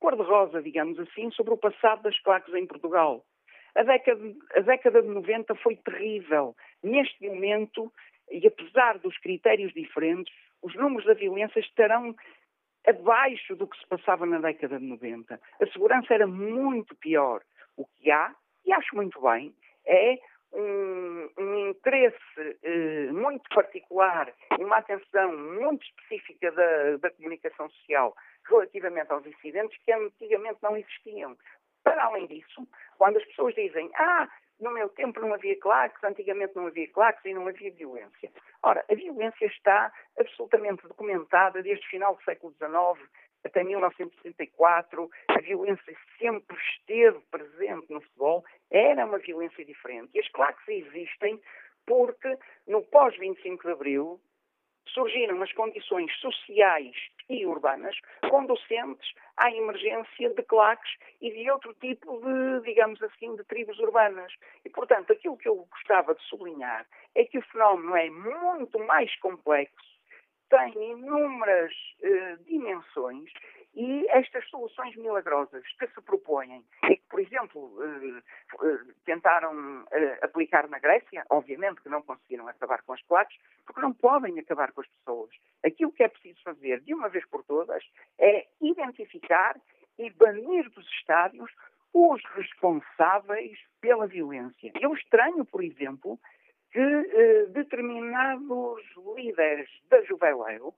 cor-de-rosa, digamos assim, sobre o passado das claques em Portugal. A década, a década de 90 foi terrível. Neste momento, e apesar dos critérios diferentes, os números da violência estarão abaixo do que se passava na década de 90. A segurança era muito pior. O que há, e acho muito bem, é um, interesse eh, muito particular e uma atenção muito específica da, da comunicação social relativamente aos incidentes que antigamente não existiam. Para além disso, quando as pessoas dizem, ah, no meu tempo não havia claques, antigamente não havia claques e não havia violência. Ora, a violência está absolutamente documentada desde o final do século XIX até 1964. A violência sempre esteve presente no futebol, era uma violência diferente. E as claques existem porque no pós-25 de Abril surgiram as condições sociais e urbanas conducentes à emergência de claques e de outro tipo de, digamos assim, de tribos urbanas. E, portanto, aquilo que eu gostava de sublinhar é que o fenómeno é muito mais complexo, tem inúmeras eh, dimensões e estas soluções milagrosas que se propõem e que, por exemplo, eh, eh, tentaram eh, aplicar na Grécia, obviamente que não conseguiram acabar com as claques, porque não podem acabar com as pessoas. Aquilo que é preciso fazer, de uma vez por todas, é identificar e banir dos estádios os responsáveis pela violência. Eu estranho, por exemplo, que eh, determinados líderes da Juveléu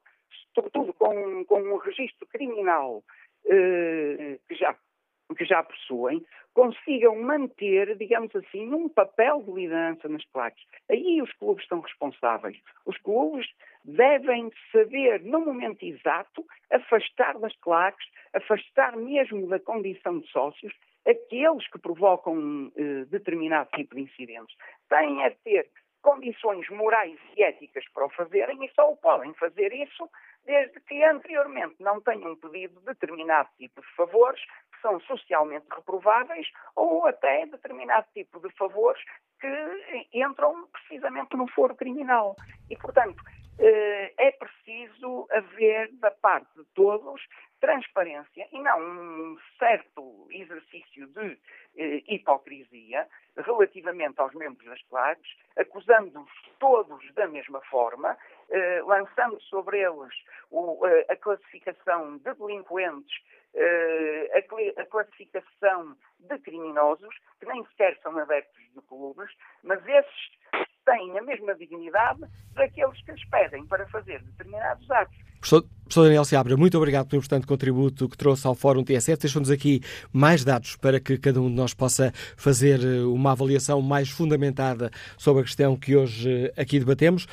sobretudo com, com um registro criminal eh, que, já, que já possuem, consigam manter, digamos assim, um papel de liderança nas claques. Aí os clubes estão responsáveis. Os clubes devem saber, no momento exato, afastar das claques, afastar mesmo da condição de sócios, aqueles que provocam eh, determinado tipo de incidentes. Têm a ter condições morais e éticas para o fazerem e só o podem fazer isso desde que anteriormente não tenham pedido determinado tipo de favores que são socialmente reprováveis ou até determinado tipo de favores que entram precisamente no foro criminal. E, portanto, eh, é preciso haver da parte de todos transparência e não um certo exercício de eh, hipocrisia relativamente aos membros das claques, acusando-os todos da mesma forma, eh, lançando sobre eles o, eh, a classificação de delinquentes, eh, a, a, classificação de criminosos, que nem sequer são adeptos de clubes, mas esses têm a mesma dignidade daqueles que lhes pedem para fazer determinados atos. Professor, professor Daniel Seabra, muito obrigado pelo importante contributo que trouxe ao Fórum TSF. Deixou-nos aqui mais dados para que cada um de nós possa fazer uma avaliação mais fundamentada sobre a questão que hoje aqui debatemos.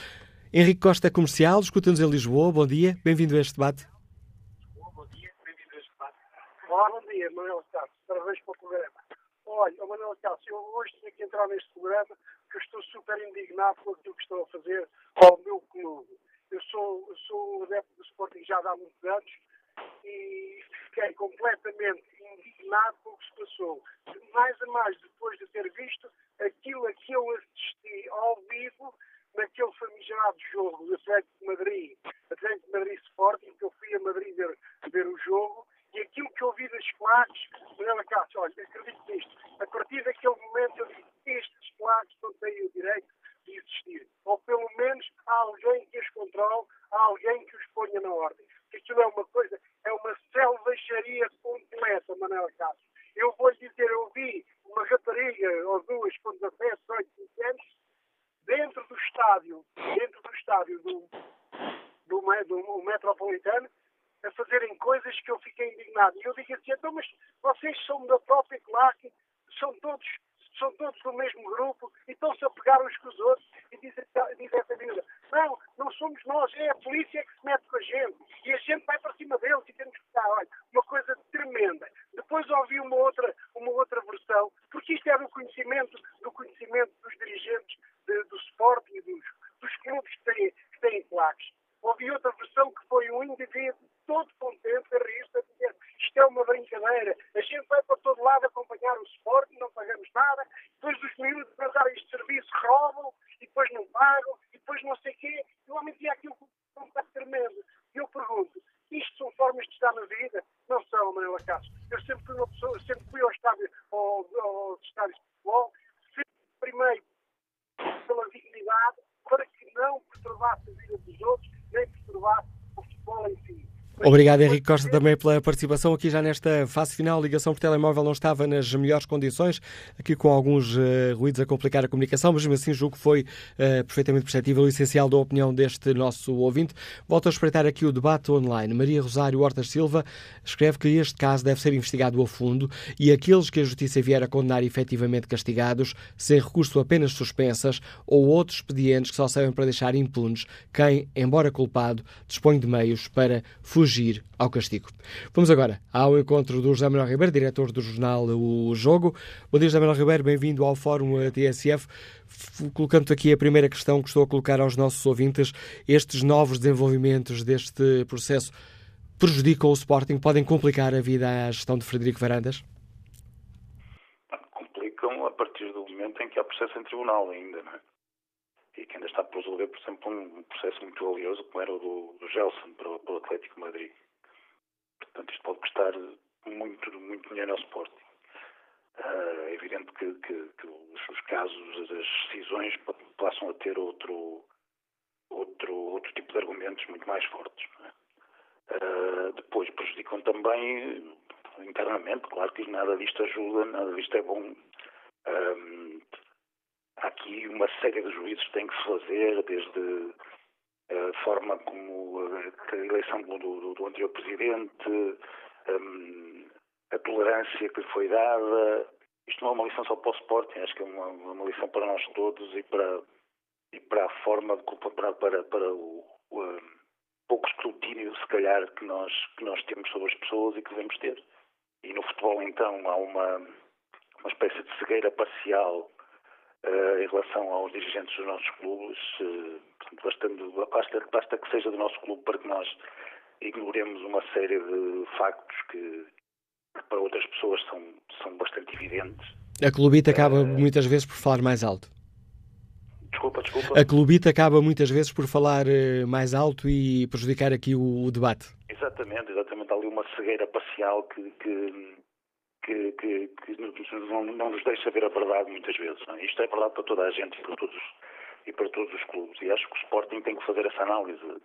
Henrique Costa, comercial, escuta-nos em Lisboa. Bom dia, bem-vindo a este debate. Bom dia, bem-vindo a este debate. Olá, bom dia, Manuel Cássio. Parabéns para o programa. Olha, Manuel Cássio, eu hoje tenho que entrar neste programa que eu estou super indignado com aquilo que estão a fazer ao meu clube. Eu sou, eu sou adepto do Sporting já há muitos anos e fiquei completamente indignado com o que se passou. Mais a mais, depois de ter visto aquilo a que eu assisti ao vivo naquele famigerado jogo do Atlético de Madrid, Atlético de Madrid Sporting, que eu fui a Madrid ver, ver o jogo, e aquilo que eu vi das claques, Manuela Cássio, olha, acredito nisto, a partir daquele momento eu disse, estes claques não têm o direito de existir. Ou pelo menos há alguém que os controle, há alguém que os ponha na ordem. Isto é uma coisa, é uma selvageria completa, Manuela Cássio. Eu vou lhe dizer, eu vi uma rapariga ou duas com 17, 18, 20 anos, dentro do estádio, dentro do estádio do, do, do Metropolitano, a fazerem coisas que eu fiquei indignado. E eu digo assim, então, mas vocês são da própria claque, são todos, são todos do mesmo grupo e estão-se a pegar uns com os outros e diz, diz essa miúda, não, não somos nós, é a polícia que se mete com a gente e a gente vai para cima deles e temos que estar, olha, uma coisa tremenda. Depois ouvi uma outra, uma outra versão, porque isto é do conhecimento, do conhecimento dos dirigentes de, do Sport e dos, dos clubes que têm, que têm claques. Ouvi outra versão que foi um indivíduo todo contente, a rir-se, a dizer isto é uma brincadeira, a gente vai para todo lado acompanhar o suporte, não pagamos nada, depois os meninos nas áreas de serviço roubam, e depois não pagam, e depois não sei o quê, e o homem dizia aquilo que está tremendo. E eu pergunto, isto são formas de estar na vida? Não são, Manuel Acaso. Eu sempre fui uma pessoa, sempre fui ao estádio, ao, estádio de futebol, sempre primeiro pela dignidade, para que não perturbasse a vida dos outros, nem perturbasse o futebol em si. Obrigado, Henrique Costa, também pela participação aqui já nesta fase final. A ligação por telemóvel não estava nas melhores condições, aqui com alguns uh, ruídos a complicar a comunicação, mas mesmo assim julgo que foi uh, perfeitamente perceptível e essencial da opinião deste nosso ouvinte. Volto a espreitar aqui o debate online. Maria Rosário Hortas Silva escreve que este caso deve ser investigado a fundo e aqueles que a Justiça vier a condenar efetivamente castigados, sem recurso a penas suspensas ou outros expedientes que só servem para deixar impunes quem, embora culpado, dispõe de meios para fugir ao castigo. Vamos agora ao encontro do José Manuel Ribeiro, diretor do jornal O Jogo. Bom dia, José Manuel Ribeiro, bem-vindo ao Fórum TSF. Colocando aqui a primeira questão que estou a colocar aos nossos ouvintes, estes novos desenvolvimentos deste processo prejudicam o Sporting, podem complicar a vida à gestão de Frederico Varandas? Complicam a partir do momento em que há processo em tribunal ainda, não é? E que ainda está por resolver, por exemplo, um processo muito valioso como era o do, do Gelson para, para o Atlético Madrid. Portanto, isto pode custar muito, muito dinheiro ao Sporting. Uh, é evidente que, que, que os, os, casos, as decisões passam a ter outro, outro, outro tipo de argumentos muito mais fortes. É? Uh, depois prejudicam também internamente, claro que nada disto ajuda, nada disto é bom. Um, há aqui uma série de juízos que têm que se fazer, desde a forma como a eleição do, do, do anterior presidente, um, a tolerância que lhe foi dada. Isto não é uma lição só para o Sporting, acho que é uma, uma lição para nós todos e para, e para a forma de para, para, para o, o pouco escrutínio, se calhar, que nós, que nós temos sobre as pessoas e que devemos ter. E no futebol, então, há uma, uma espécie de cegueira parcial em relação aos dirigentes dos nossos clubes. Uh, bastante, basta, basta que seja do nosso clube para que nós ignoremos uma série de factos que, que para outras pessoas são, são bastante evidentes. A clubita acaba uh, muitas vezes por falar mais alto. Desculpa, desculpa. A clubita acaba muitas vezes por falar mais alto e prejudicar aqui o, o, debate. Exatamente, exatamente. Há ali uma cegueira parcial que, que, que, que, que não, não, nos deixa ver a verdade muitas vezes. É? Isto é verdade para toda a gente e para, todos, e para todos os clubes. E acho que o Sporting tem que fazer essa análise.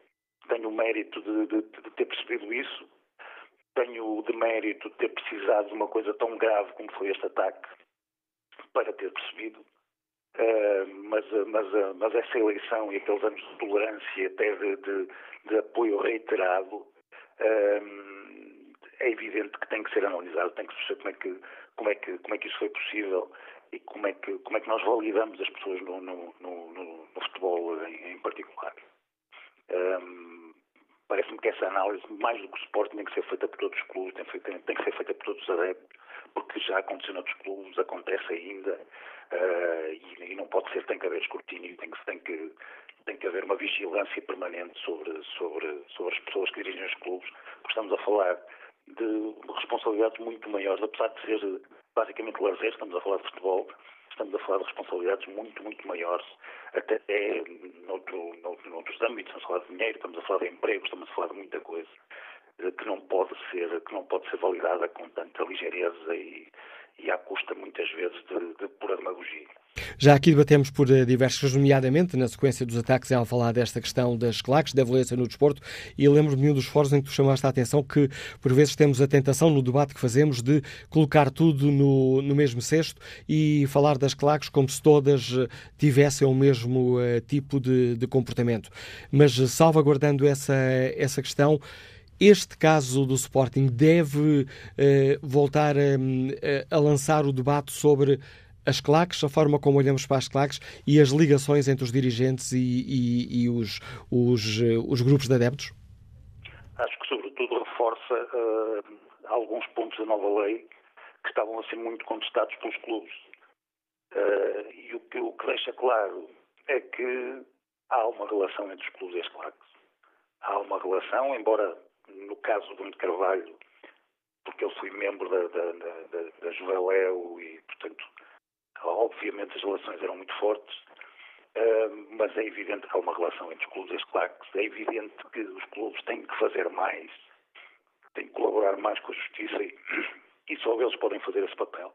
Tenho o mérito de, de, de ter percebido isso. Tenho o demérito de ter precisado de uma coisa tão grave como foi este ataque para ter percebido Uh, mas, mas, mas, essa eleição e aqueles anos de tolerância, até de, de, de apoio reiterado, uh, é evidente que tem que ser analisado, tem que perceber como é que, como é que, como é que isso foi possível e como é que, como é que nós validamos as pessoas no, no, no, no futebol em, em particular. Um, Parece-me que essa análise, mais do que o suporte, tem que ser feita por todos os clubes, tem, tem, tem que ser feita por todos os adeptos, porque já aconteceu noutros clubes, acontece ainda, uh, e, e, não pode ser, tem que haver escrutínio, tem que, tem que, tem que haver uma vigilância permanente sobre, sobre, sobre as pessoas que dirigem os clubes, porque estamos a falar de responsabilidades muito maiores, apesar de ser basicamente lazer, estamos a falar de futebol, estamos a falar de responsabilidades muito, muito maiores, até noutro, noutro, noutros âmbitos, estamos a falar de dinheiro, estamos a falar de emprego, estamos a falar de muita coisa eh, que não pode ser, que não pode ser validada com tanta ligeireza e, e à custa, muitas vezes, de, de pura demagogia. Já aqui debatemos por eh, diversas, nomeadamente na sequência dos ataques, ela falar desta questão das claques, da violência no desporto, e lembro-me de um dos fóruns em que tu chamaste a atenção que, por vezes, temos a tentação, no debate que fazemos, de colocar tudo no, no mesmo cesto e falar das claques como se todas eh, tivessem o mesmo uh, tipo de, de comportamento. Mas, salvaguardando essa, essa questão, este caso do Sporting deve eh, voltar a, a, lançar o debate sobre as claques, a forma como olhamos para as claques e as ligações entre os dirigentes e, e, e os, os, eh, os, grupos de adeptos? Acho que, sobretudo, reforça uh, alguns pontos da nova lei que estavam a ser muito contestados pelos clubes. Uh, e o que, o que deixa claro é que há uma relação entre os clubes e as claques. Há uma relação, embora no caso do Bruno Carvalho, porque ele foi membro da, da, da, da e, portanto, obviamente as relações eram muito fortes, uh, mas é evidente que há uma relação entre os clubes e as claques. É evidente que os clubes têm que fazer mais, têm que colaborar mais com a justiça e, e só eles podem fazer esse papel.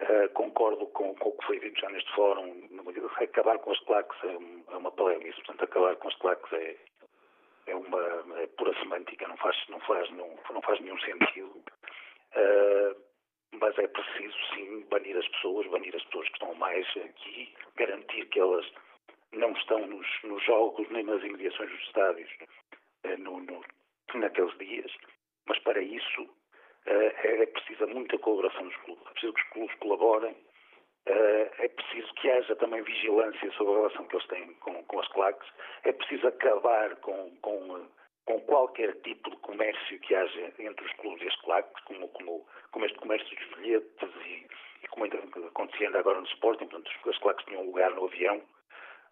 Uh, concordo com, com, o que foi dito já neste fórum. Acabar com as claques é, é uma polémica, portanto, acabar com as claques é, é uma é pura semântica, não faz, não faz, não, não faz nenhum sentido. Uh, mas é preciso sim banir as pessoas, banir as pessoas que estão mais aqui, garantir que elas não estão nos, nos jogos nem nas imediações dos estádios uh, no, no, naqueles dias. Mas para isso uh, é preciso muita colaboração dos clubes, é preciso que os clubes colaborem Uh, é preciso que haja também vigilância sobre a relação que eles têm com, com as claques. É preciso acabar com, com, com, qualquer tipo de comércio que haja entre os clubes e as claques, como, como, como este comércio dos bilhetes e, e como acontecia agora no Sporting. Portanto, as claques tinham lugar no avião,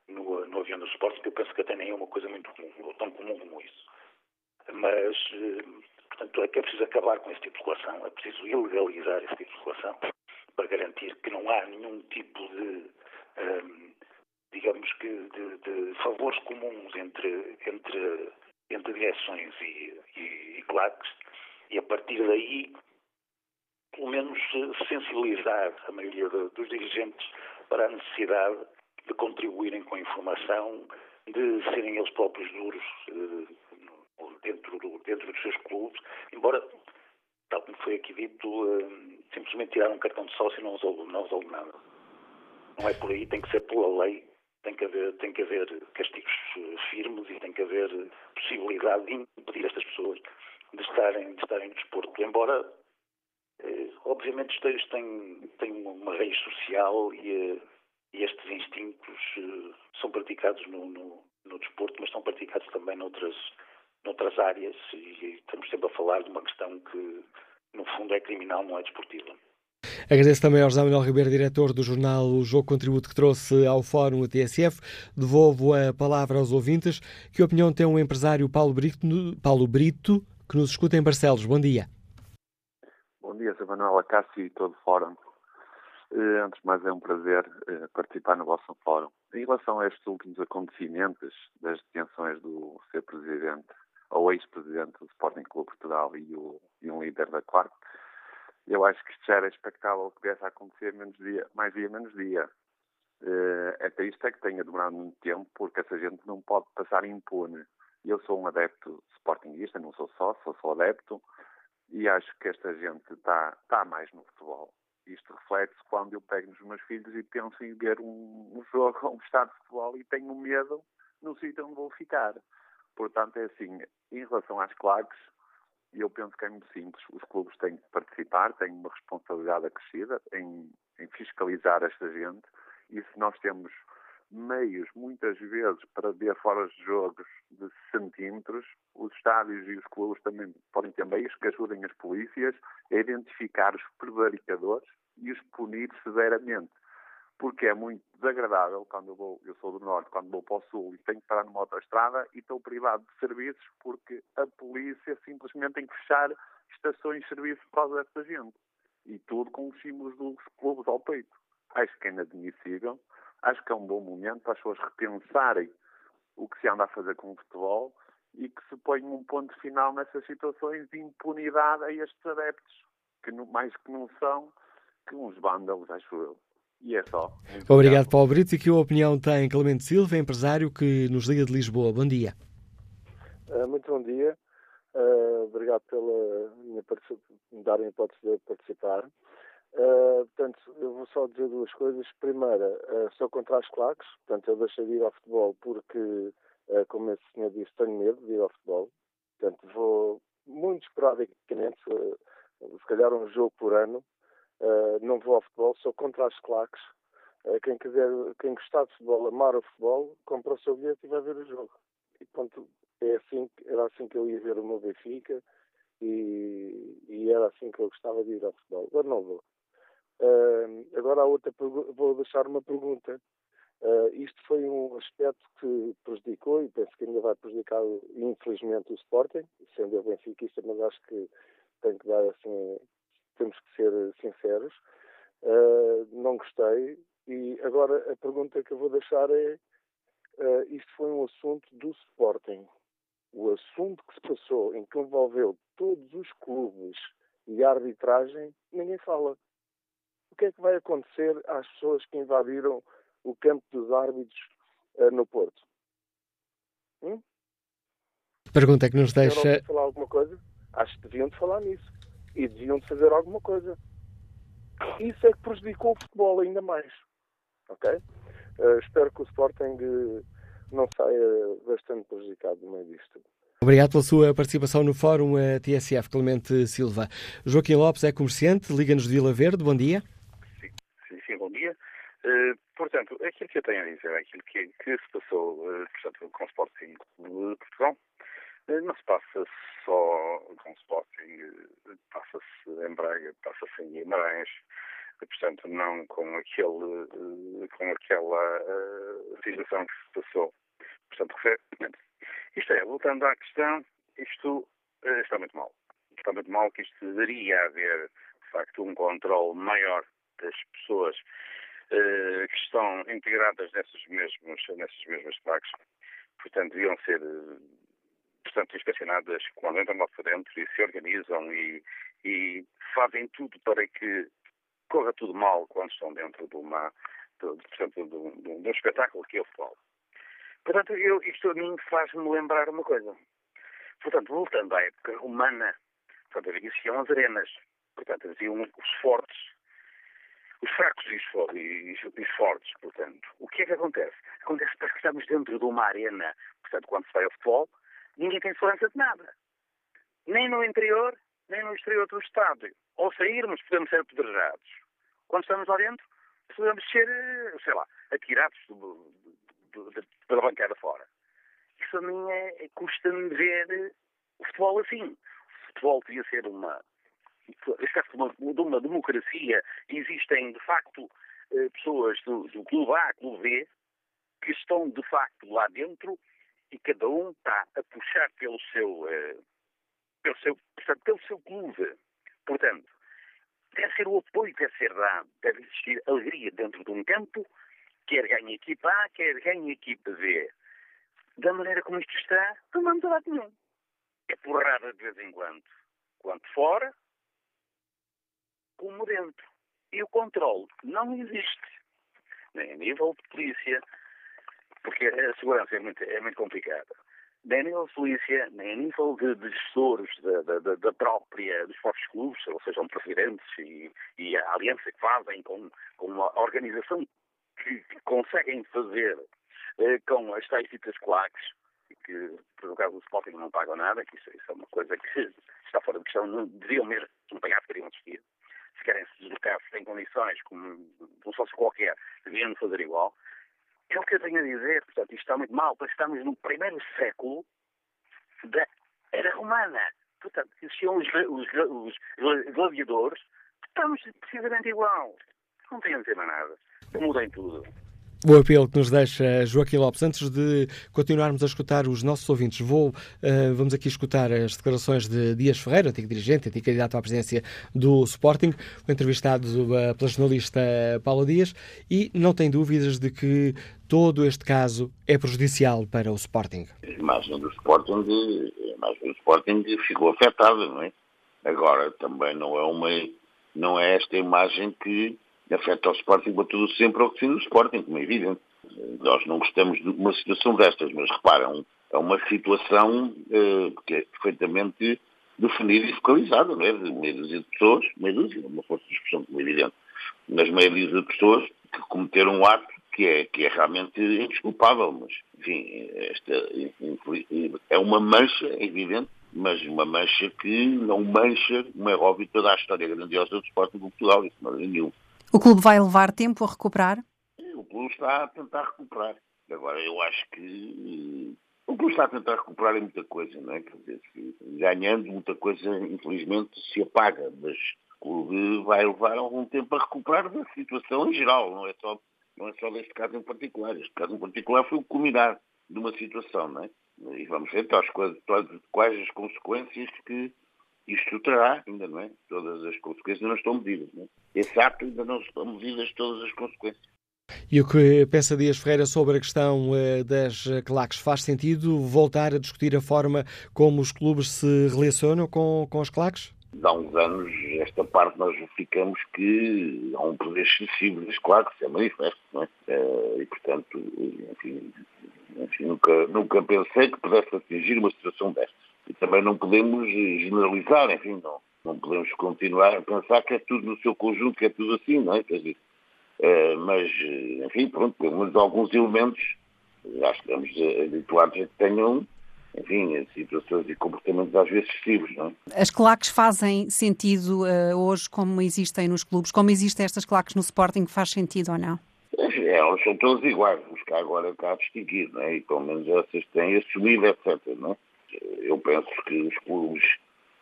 no, no avião do Sporting, que eu penso que até nem é uma coisa muito comum, ou tão comum como isso. Mas, uh, portanto, é que é preciso acabar com esse tipo de relação, é preciso ilegalizar esse tipo de relação para garantir que não há nenhum tipo de, um, digamos que, de, de, favores comuns entre, entre, entre direções e, e, e claques, e a partir daí, pelo menos, sensibilizar a maioria de, dos dirigentes para a necessidade de contribuírem com a informação, de serem eles próprios duros uh, dentro, do, dentro dos seus clubes, embora tal como foi aqui dito, uh, simplesmente tirar um cartão de sócio não resolve, não resolve nada. Não é por aí, tem que ser pela lei, tem que haver, tem que haver castigos eh, firmes e tem que haver possibilidade de impedir estas pessoas de estarem, de estarem no desporto. Embora, eh, obviamente, isto tem, tem uma raiz social e, eh, e estes instintos eh, são praticados no, no, no desporto, mas são praticados também noutras, noutras áreas e estamos sempre a falar de uma questão que, no fundo, é criminal, não é desportiva. Agradeço também ao José Manuel Ribeiro, diretor do jornal O Jogo Contributo, que trouxe ao Fórum a TSF. Devolvo a palavra aos ouvintes. Que opinião tem o empresário Paulo Brito, Paulo Brito que nos escuta em Barcelos? Bom dia. Bom dia, José Manuel Acácio e todo o Fórum. Eh, antes de mais, é um prazer eh, participar no vosso Fórum. Em relação a estes últimos acontecimentos das detenções do seu presidente ao ex-presidente do Sporting Clube Portugal e, o, e um líder da Clark. Eu acho que já era expectável que viesse a acontecer menos dia, mais dia, menos dia. Uh, até isto é que tenha demorado muito tempo, porque essa gente não pode passar impune. Eu sou um adepto sportinguista, não sou só, sou só adepto, e acho que esta gente está tá mais no futebol. Isto reflete-se quando eu pego nos meus filhos e penso em ver um, um jogo ou um estado de futebol e tenho medo no sítio onde vou ficar. Portanto, é assim, em relação às claques, eu penso que é muito simples. Os clubes têm que participar, têm uma responsabilidade acrescida em, em fiscalizar esta gente. E se nós temos meios, muitas vezes, para ver fora de jogos de centímetros, os estádios e os clubes também podem ter meios que ajudem as polícias a identificar os prevaricadores e os punir severamente porque é muito desagradável quando eu vou, eu sou do Norte, quando vou para o Sul e tenho que parar numa autoestrada e estou privado de serviços porque a polícia simplesmente tem que fechar estações de serviço por causa desta gente. E tudo com os símbolos dos clubes ao peito. Acho que é inadmissível, acho que é um bom momento para as pessoas repensarem o que se anda a fazer com o futebol e que se ponha um ponto final nessas situações de impunidade a estes adeptos, que mais que não são que uns vândalos, acho eu. E é só. Muito obrigado, Paulo Brito. E que opinião tem Clemente Silva, empresário que nos liga de Lisboa? Bom dia. Uh, muito bom dia. Uh, obrigado pela minha me darem a hipótese de participar. Uh, portanto, eu vou só dizer duas coisas. Primeira, uh, sou contra as claques, portanto, eu deixei de ir ao futebol porque, uh, como esse senhor disse, tenho medo de ir ao futebol. Portanto, vou muito esporadicamente, se calhar um jogo por ano, Uh, não vou ao futebol, sou contra as claques. Uh, quem quiser, quem gostar de futebol, amar o futebol, compra o seu bilhete e vai ver o jogo. E ponto, é assim, era assim que eu ia ver o meu Benfica e, e era assim que eu gostava de ir ao futebol. Agora não vou. Uh, agora a outra vou deixar uma pergunta. Isto foi um aspecto que prejudicou e penso que ainda vai prejudicar, infelizmente, o Sporting, sendo eu benfiquista, mas acho que tem que dar assim temos que ser sinceros. Uh, não gostei. E agora a pergunta que eu vou deixar é: uh, isto foi um assunto do Sporting. O assunto que se passou, em que envolveu todos os clubes e a arbitragem, ninguém fala. O que é que vai acontecer às pessoas que invadiram o campo dos árbitros uh, no Porto? Hum? Pergunta que nos deixa. Falar alguma coisa? Acho que deviam de falar nisso. E deviam de fazer alguma coisa. Isso é que prejudicou o futebol ainda mais. Ok? Uh, espero que o Sporting uh, não saia bastante prejudicado no meio disto. Obrigado pela sua participação no Fórum TSF, Clemente Silva. Joaquim Lopes é comerciante, liga-nos de Vila Verde. Bom dia. Sim, sim, sim bom dia. Uh, portanto, aquilo que eu tenho a dizer, aquilo que, que se passou uh, portanto, com o Sporting de Portugal, uh, não se passa só com Sporting, passa-se em Braga, passa-se em Guimarães, portanto, não com, aquele, com aquela situação que se passou, portanto, recentemente. Isto é, voltando à questão, isto está muito mal. Está muito mal que isto deveria haver, de facto, um controle maior das pessoas uh, que estão integradas nessas mesmas, nessas mesmas claques. Portanto, deviam ser portanto, inspecionadas quando entram lá para dentro e se organizam e, e fazem tudo para que corra tudo mal quando estão dentro de uma, de, portanto, de, um, de um espetáculo que é o futebol. Portanto, eu, isto a mim faz-me lembrar uma coisa. Portanto, voltando à época romana, portanto, existiam as arenas, portanto, haviam os fortes os fracos e os, e, e os, fortes, portanto. O que é que acontece? Acontece que estamos dentro de uma arena, portanto, quando se vai ao futebol, ninguém tem segurança de nada. Nem no interior, nem no exterior do estádio. Ao sairmos, podemos ser apedrejados. Quando estamos lá dentro, podemos ser, sei lá, atirados do, do, do, pela bancada fora. Isso a mim é, é custa-me ver o futebol assim. O futebol devia ser uma, de uma, de uma democracia, existem de facto eh, pessoas do, do clube A, clube B, que estão de facto lá dentro e cada um está a puxar pelo seu, eh, pelo seu, portanto, pelo seu clube. Portanto, deve ser o apoio deve ser dado, deve existir alegria dentro de um campo, quer ganhe equipa A, quer ganhe equipa B. Da maneira como isto está, não vamos a lado nenhum. É porrada de vez em quando. Quanto fora, como dentro. E o controle não existe. Nem a nível de polícia, porque a segurança é muito, é muito complicada. Nem a nível de polícia, nem a nível de, de gestores da, da, da, própria, dos próprios clubes, ou sejam presidentes e, e a aliança que fazem com, com a organização que, que conseguem fazer eh, com as tais ditas claques, que por caso do Sporting não pagam nada, que isso, isso, é uma coisa que está fora de questão, não deveriam mesmo pagar, teriam existir se querem se deslocar, se têm condições, como um sócio qualquer, deviam fazer igual. É o que eu tenho a dizer, portanto, isto está muito mal, porque estamos no primeiro século da era romana. Portanto, existiam os, os, os gladiadores, estamos precisamente igual. Não tem a mais nada. Mudem tudo. O apelo que nos deixa Joaquim Lopes. Antes de continuarmos a escutar os nossos ouvintes, vou, uh, vamos aqui escutar as declarações de Dias Ferreira, antigo dirigente, antigo candidato à presidência do Sporting, entrevistado uh, pela jornalista Paula Dias, e não tem dúvidas de que todo este caso é prejudicial para o Sporting. A imagem do Sporting, a imagem do Sporting ficou afetada, não é? Agora, também não é uma, não é esta imagem que afeta o Sporting, tudo sempre ao que defende o Sporting, como é evidente. Nós não gostamos de uma situação destas, mas reparam, é uma situação uh, que é perfeitamente definida e focalizada, não é? De meia dúzia de pessoas, meia dúzia, uma força de expressão, como é evidente, mas meia dúzia de pessoas que cometeram um ato que é, que é realmente indesculpável, mas, enfim, esta é uma mancha, é evidente, mas uma mancha que não mancha, como é óbvio, toda a história grandiosa do Sporting de Portugal, isso não é nenhum. O clube vai levar tempo a recuperar? O clube está a tentar recuperar. Agora, eu acho que o clube está a tentar recuperar em muita coisa, não é? Quer dizer, ganhando muita coisa, infelizmente, se apaga, mas o clube vai levar algum tempo a recuperar da situação em geral, não é só, não é só deste caso em particular. Este caso em particular foi o culminar de uma situação, não é? E vamos ver quais as consequências que isto terá, ainda não é? Todas as consequências não estão medidas. Não é? Esse ato ainda não estão medidas todas as consequências. E o que pensa Dias Ferreira sobre a questão uh, das claques? Faz sentido voltar a discutir a forma como os clubes se relacionam com, com as claques? Há uns anos, esta parte nós verificamos que há um poder excessivo das claques, é manifesto, não é? Uh, e, portanto, enfim, Enfim, nunca, nunca pensei que pudesse atingir uma situação destas. E também não podemos generalizar, enfim, não, não podemos continuar a pensar que é tudo no seu conjunto, que é tudo assim, não é? Quer dizer, uh, mas, enfim, pronto, pelo menos alguns elementos, acho que estamos habituados a que tenham enfim, situações e comportamentos às vezes excessivos, não é? As claques fazem sentido uh, hoje como existem nos clubes? Como existem estas claques no Sporting, faz sentido ou não? É, elas são todas iguais, os que agora cá distinguir, não é? E pelo menos essas têm assumido, etc, não é? Eu penso que os clubes,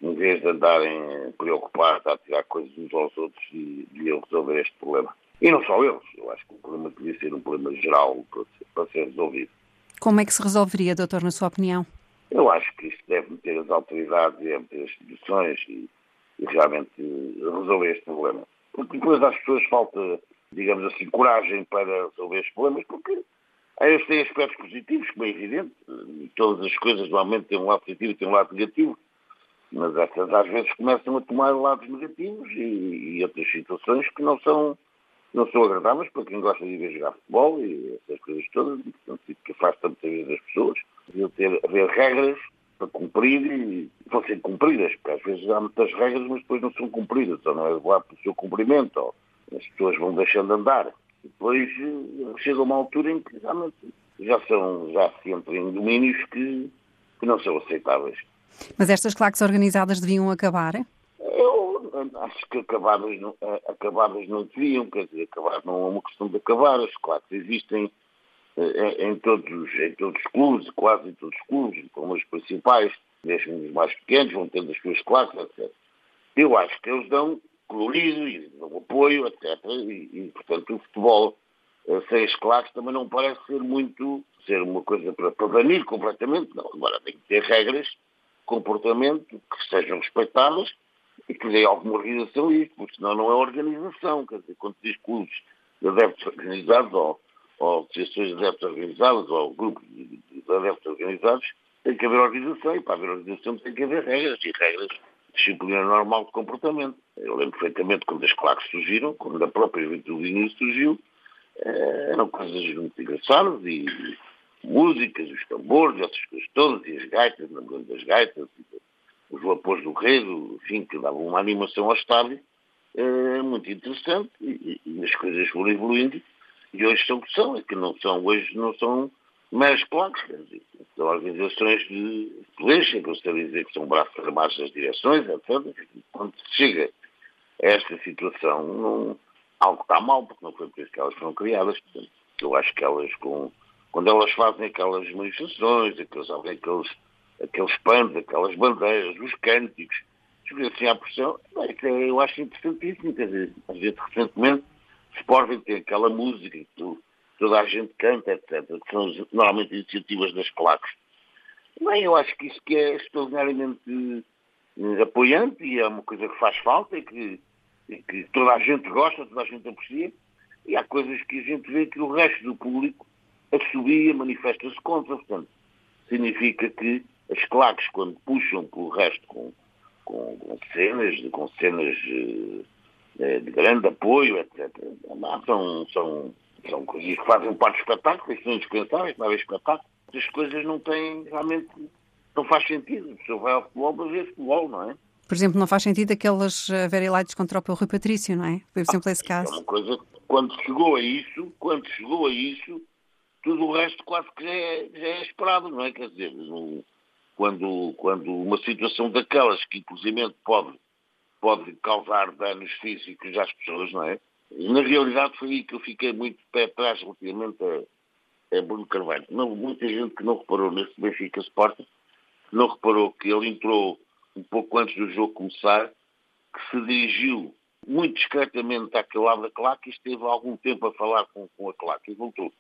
em vez de andarem preocupados a tirar coisas uns aos outros, deviam resolver este problema. E não só eles, eu acho que o problema devia ser um problema geral para ser, para ser resolvido. Como é que se resolveria, doutor, na sua opinião? Eu acho que isto deve meter as autoridades deve meter as instituições e, e, realmente resolver este problema. Porque depois às pessoas falta, digamos assim, coragem para resolver estes problemas, porque eles têm aspectos positivos, como é evidente. Todas as coisas normalmente têm um lado positivo e têm um lado negativo. Mas essas às vezes começam a tomar lados negativos e, e outras situações que não são não são agradáveis para quem gosta de ver jogar futebol e essas coisas todas, portanto, que afasta muitas vezes as pessoas. Deviam ter, haver regras para cumprir e fossem cumpridas, porque às vezes há muitas regras, mas depois não são cumpridas, ou não é lá pelo seu cumprimento, ou as pessoas vão deixando de andar. Depois eh, chega uma altura em que realmente já, são, já se entram em domínios que, que não são aceitáveis. Mas estas claques organizadas deviam acabar? Eu acho que acabadas não, acabadas não deviam, quer dizer, acabar não é uma questão de acabar, as claques existem em, em, todos, em todos os clubes, quase em todos os clubes, como os principais, mesmo os mais pequenos, vão tendo as suas claques, etc. Eu acho que eles dão colorido e dão apoio, etc. E, e portanto, o futebol eh, sem as claques também não parece ser muito, ser uma coisa para, para banir completamente, não. Agora tem que ter regras, comportamento que sejam respeitadas e que dê alguma organização a isto, porque senão não é organização. Quer dizer, quando diz clubes de adeptos organizados ou, ou associações de adeptos organizadas ou grupos de, de adeptos organizados, tem que haver organização e para haver organização tem que haver regras e regras disciplina normal de comportamento. Eu lembro perfeitamente quando as claques surgiram, quando a própria Juventude surgiu, eh, eram coisas muito engraçadas e músicas, os tambores, essas coisas todas, e as gaitas, na das gaitas, os vapores do rego, enfim, que davam uma animação ao estádio, é muito interessante e, e, as coisas foram evoluindo e hoje são o que são, é que não são, hoje não são mais claques, são organizações de polícia, gostaria de dizer que são braços armados das direções, etc. Quando se chega esta situação, não, algo está mal, porque não foi por isso que elas foram criadas. Eu acho que elas, com, quando elas fazem aquelas manifestações, aqueles, aqueles aqueles panos, aquelas bandeiras, os cânticos, assim à pressão, eu acho interessantíssimo. Quer dizer, a gente recentemente, Sporting tem aquela música que tu, toda a gente canta, etc., que são normalmente iniciativas das claques. Bem, eu acho que isso que é extraordinariamente apoiante e é uma coisa que faz falta e que, e que toda a gente gosta, toda a gente aprecia. E há coisas que a gente vê que o resto do público assobia, manifesta-se contra. Portanto, significa que as claques, quando puxam pelo resto com, com, com cenas, com cenas eh, de grande apoio, etc., são, são, são coisas que fazem parte do espetáculo, são indispensáveis para haver espetáculo. As coisas não têm realmente. Não faz sentido. A pessoa vai ao futebol para ver futebol, não é? Por exemplo, não faz sentido aquelas uh, very lights contra o Rui Patrício, não é? Por exemplo, ah, esse caso. É uma coisa, quando chegou a isso, quando chegou a isso, tudo o resto quase que já é, já é esperado, não é? Quer dizer, no, quando, quando uma situação daquelas que inclusive pode, pode causar danos físicos às pessoas, não é? Na realidade foi aí que eu fiquei muito pé atrás relativamente a, a Bruno Carvalho. Não, muita gente que não reparou nesse Benfica Sporting, não reparou que ele entrou um pouco antes do jogo começar, que se dirigiu muito discretamente àquele lado da claque e esteve algum tempo a falar com, com a claque e voltou.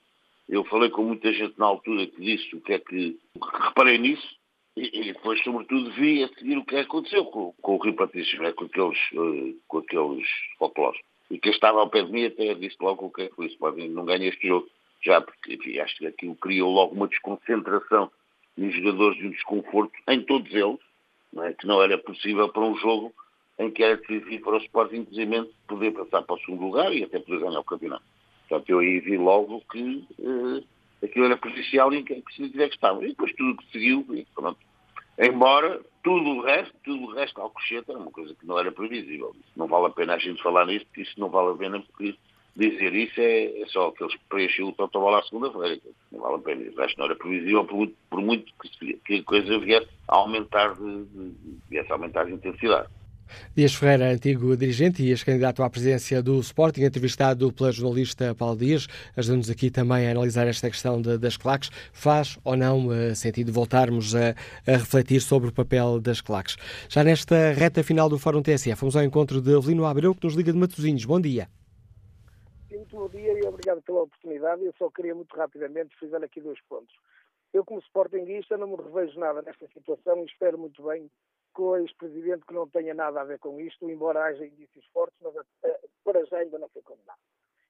Eu falei com muita gente na altura que disse o que é que... Reparei nisso e, e, depois, sobretudo, vi a seguir o que aconteceu com, com o Rio Patrício, né, com aqueles, uh, com aqueles folclores. E quem estava ao pé de mim até disse logo o que é que isso, pode não ganha este jogo. Já, porque enfim, acho que aquilo criou logo uma desconcentração nos jogadores e um desconforto em todos eles, não é? que não era possível para um jogo em que era decisivo para o Sporting, inclusive, poder passar para o segundo lugar e até poder ganhar o campeonato. Portanto, eu aí vi logo que uh, aquilo era prejudicial e que se tiver que estar. E depois tudo que seguiu, e pronto. Embora tudo o resto, tudo o resto, Alcochete era uma coisa que não era previsível. Não vale a pena a gente falar nisso, porque isso não vale a pena, porque dizer isso é, é só que preenchem o totobola à segunda-feira. Não vale a pena. O resto não era previsível, por por muito que, que, a coisa viesse a aumentar de, de, viesse a aumentar de intensidade. Dias Ferreira, antigo dirigente e ex-candidato à presidência do Sporting, entrevistado pela jornalista Paulo Dias, ajuda-nos aqui também a analisar esta questão de, das claques. Faz ou não uh, sentido voltarmos a, a, refletir sobre o papel das claques? Já nesta reta final do Fórum TSF, vamos ao encontro de Avelino Abreu, que nos liga de Matosinhos. Bom dia. Bom dia e obrigado pela oportunidade. Eu só queria muito rapidamente frisar aqui dois pontos. Eu, como Sportingista, não me revejo nada nesta situação e espero muito bem com o ex-presidente que não tenha nada a ver com isto, embora haja indícios fortes, mas uh, para já ainda não foi condenado.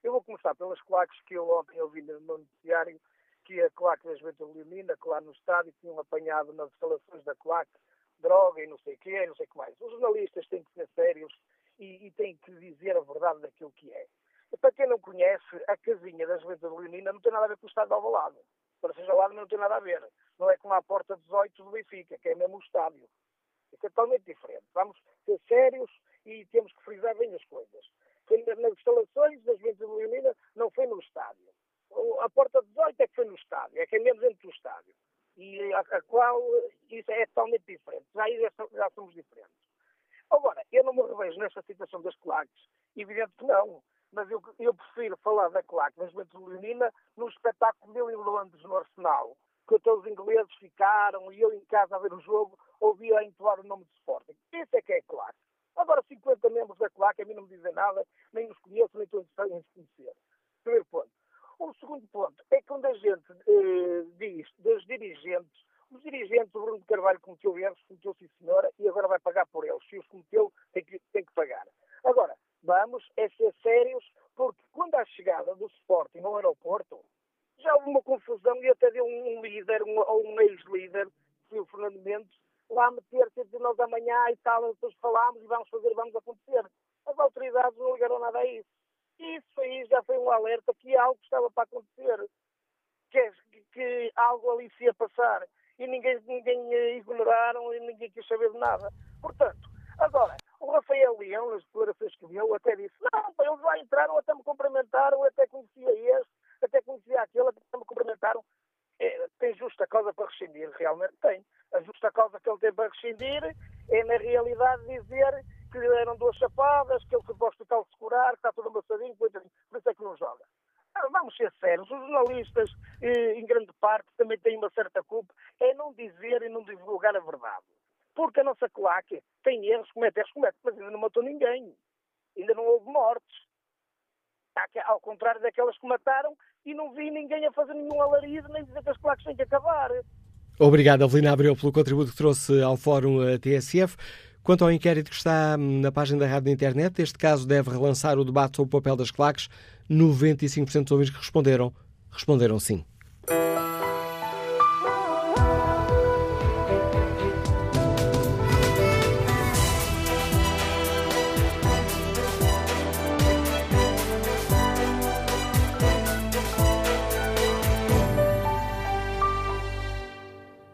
Eu vou começar pelas claques que eu ontem ouvi no noticiário, que a claque da Juventude Leonina, que lá no estádio tinham apanhado nas instalações da claque droga e não sei o quê, não sei o que mais. Os jornalistas têm que ser sérios e, e têm que dizer a verdade daquilo que é. Para quem não conhece, a casinha da Juventude Leonina não tem nada a ver com o estado de Alvalade. Para seja lado não tem nada a ver. Não é como a porta 18 do Benfica, que é mesmo o estádio. É totalmente diferente. Vamos ser sérios e temos que frisar bem as coisas. Nas instalações da Juventude Leonina, não foi no estádio. A porta 18 é que foi no estádio, é que é mesmo dentro do estádio. E a, a qual isso é totalmente diferente. Já, já somos diferentes. Agora, eu não me revejo nesta situação das claques. Evidente que não. Mas eu, eu prefiro falar da claque Leonina no espetáculo dele em Londres, no Arsenal que até os ingleses ficaram e eu em casa a ver o jogo ouvia a entoar o nome de Sporting. Isso é que é claque. Agora 50 membros da claque a mim não me dizem nada, nem os conheço, nem estou interessado em conhecer. Primeiro ponto. O segundo ponto é que quando a gente eh, diz dos dirigentes, os dirigentes, o Bruno Carvalho cometeu erros, cometeu sim senhora, e agora vai pagar por eles. Se os cometeu, tem que, tem que pagar. Agora, vamos é ser sérios, porque quando há chegada do Sporting ao aeroporto, já houve uma confusão e até deu um líder, um, ou um ex-líder, que o Fernando Mendes, lá meter-se entre nós amanhã e tal, depois falámos e vamos fazer, vamos acontecer. As autoridades não ligaram nada a isso. E isso aí já foi um alerta que algo estava para acontecer, que, é, que algo ali se ia passar. E ninguém, ninguém ignoraram e ninguém quis saber de nada. Portanto, agora, o Rafael Leão, nas declarações que deu, até disse, não, eles lá entraram, até me cumprimentaram, até conhecia este, até conhecia aquele, até me cumprimentaram. É, tem justa causa para rescindir, realmente tem. A justa causa que ele tem para rescindir é, na realidade, dizer que lhe deram duas chapadas, que ele foi para o hospital segurar, que está todo amassadinho, por isso é que não joga. Vamos ser sérios, os jornalistas, eh, em grande parte, também têm uma certa culpa, é não dizer e não divulgar a verdade. Porque a nossa claque tem erros, comete erros, comete, mas ainda não matou ninguém. Ainda não houve mortes. Ao contrário daquelas que mataram, e não vi ninguém a fazer nenhum alarido nem dizer que as claques têm que acabar. Obrigado, Avelina Abreu, pelo contributo que trouxe ao Fórum eh, TSF. Quanto ao inquérito que está hum, na página da rádio na internet, este caso deve relançar o debate sobre o papel das claques. 95% dos ouvintes que responderam, responderam sim.